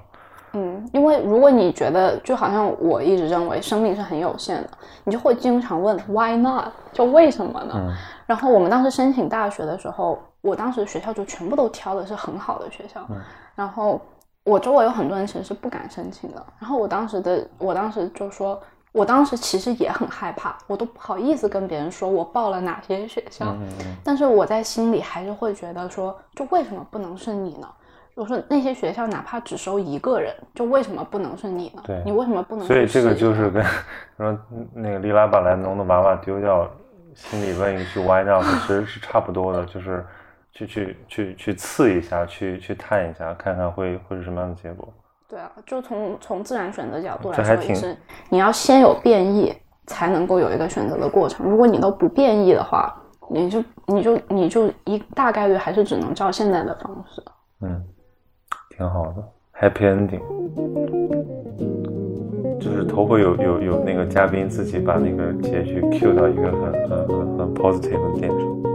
嗯，因为如果你觉得就好像我一直认为生命是很有限的，你就会经常问 why not，就为什么呢？嗯然后我们当时申请大学的时候，我当时学校就全部都挑的是很好的学校，嗯然后我周围有很多人其实是不敢申请的。然后我当时的，我当时就说，我当时其实也很害怕，我都不好意思跟别人说我报了哪些学校，嗯嗯但是我在心里还是会觉得说，就为什么不能是你呢？我说那些学校哪怕只收一个人，就为什么不能是你呢？对你为什么不能？所以这个就是跟 说那个莉拉把莱农的娃娃丢掉，心里问一句 why not，其实是差不多的，就是去去去去刺一下，去去探一下，看看会会是什么样的结果。对啊，就从从自然选择角度来说，也挺是你要先有变异，才能够有一个选择的过程。如果你都不变异的话，你就你就你就一大概率还是只能照现在的方式。嗯，挺好的，happy ending。就是头回有有有那个嘉宾自己把那个结局 Q 到一个很很很很 positive 的点上。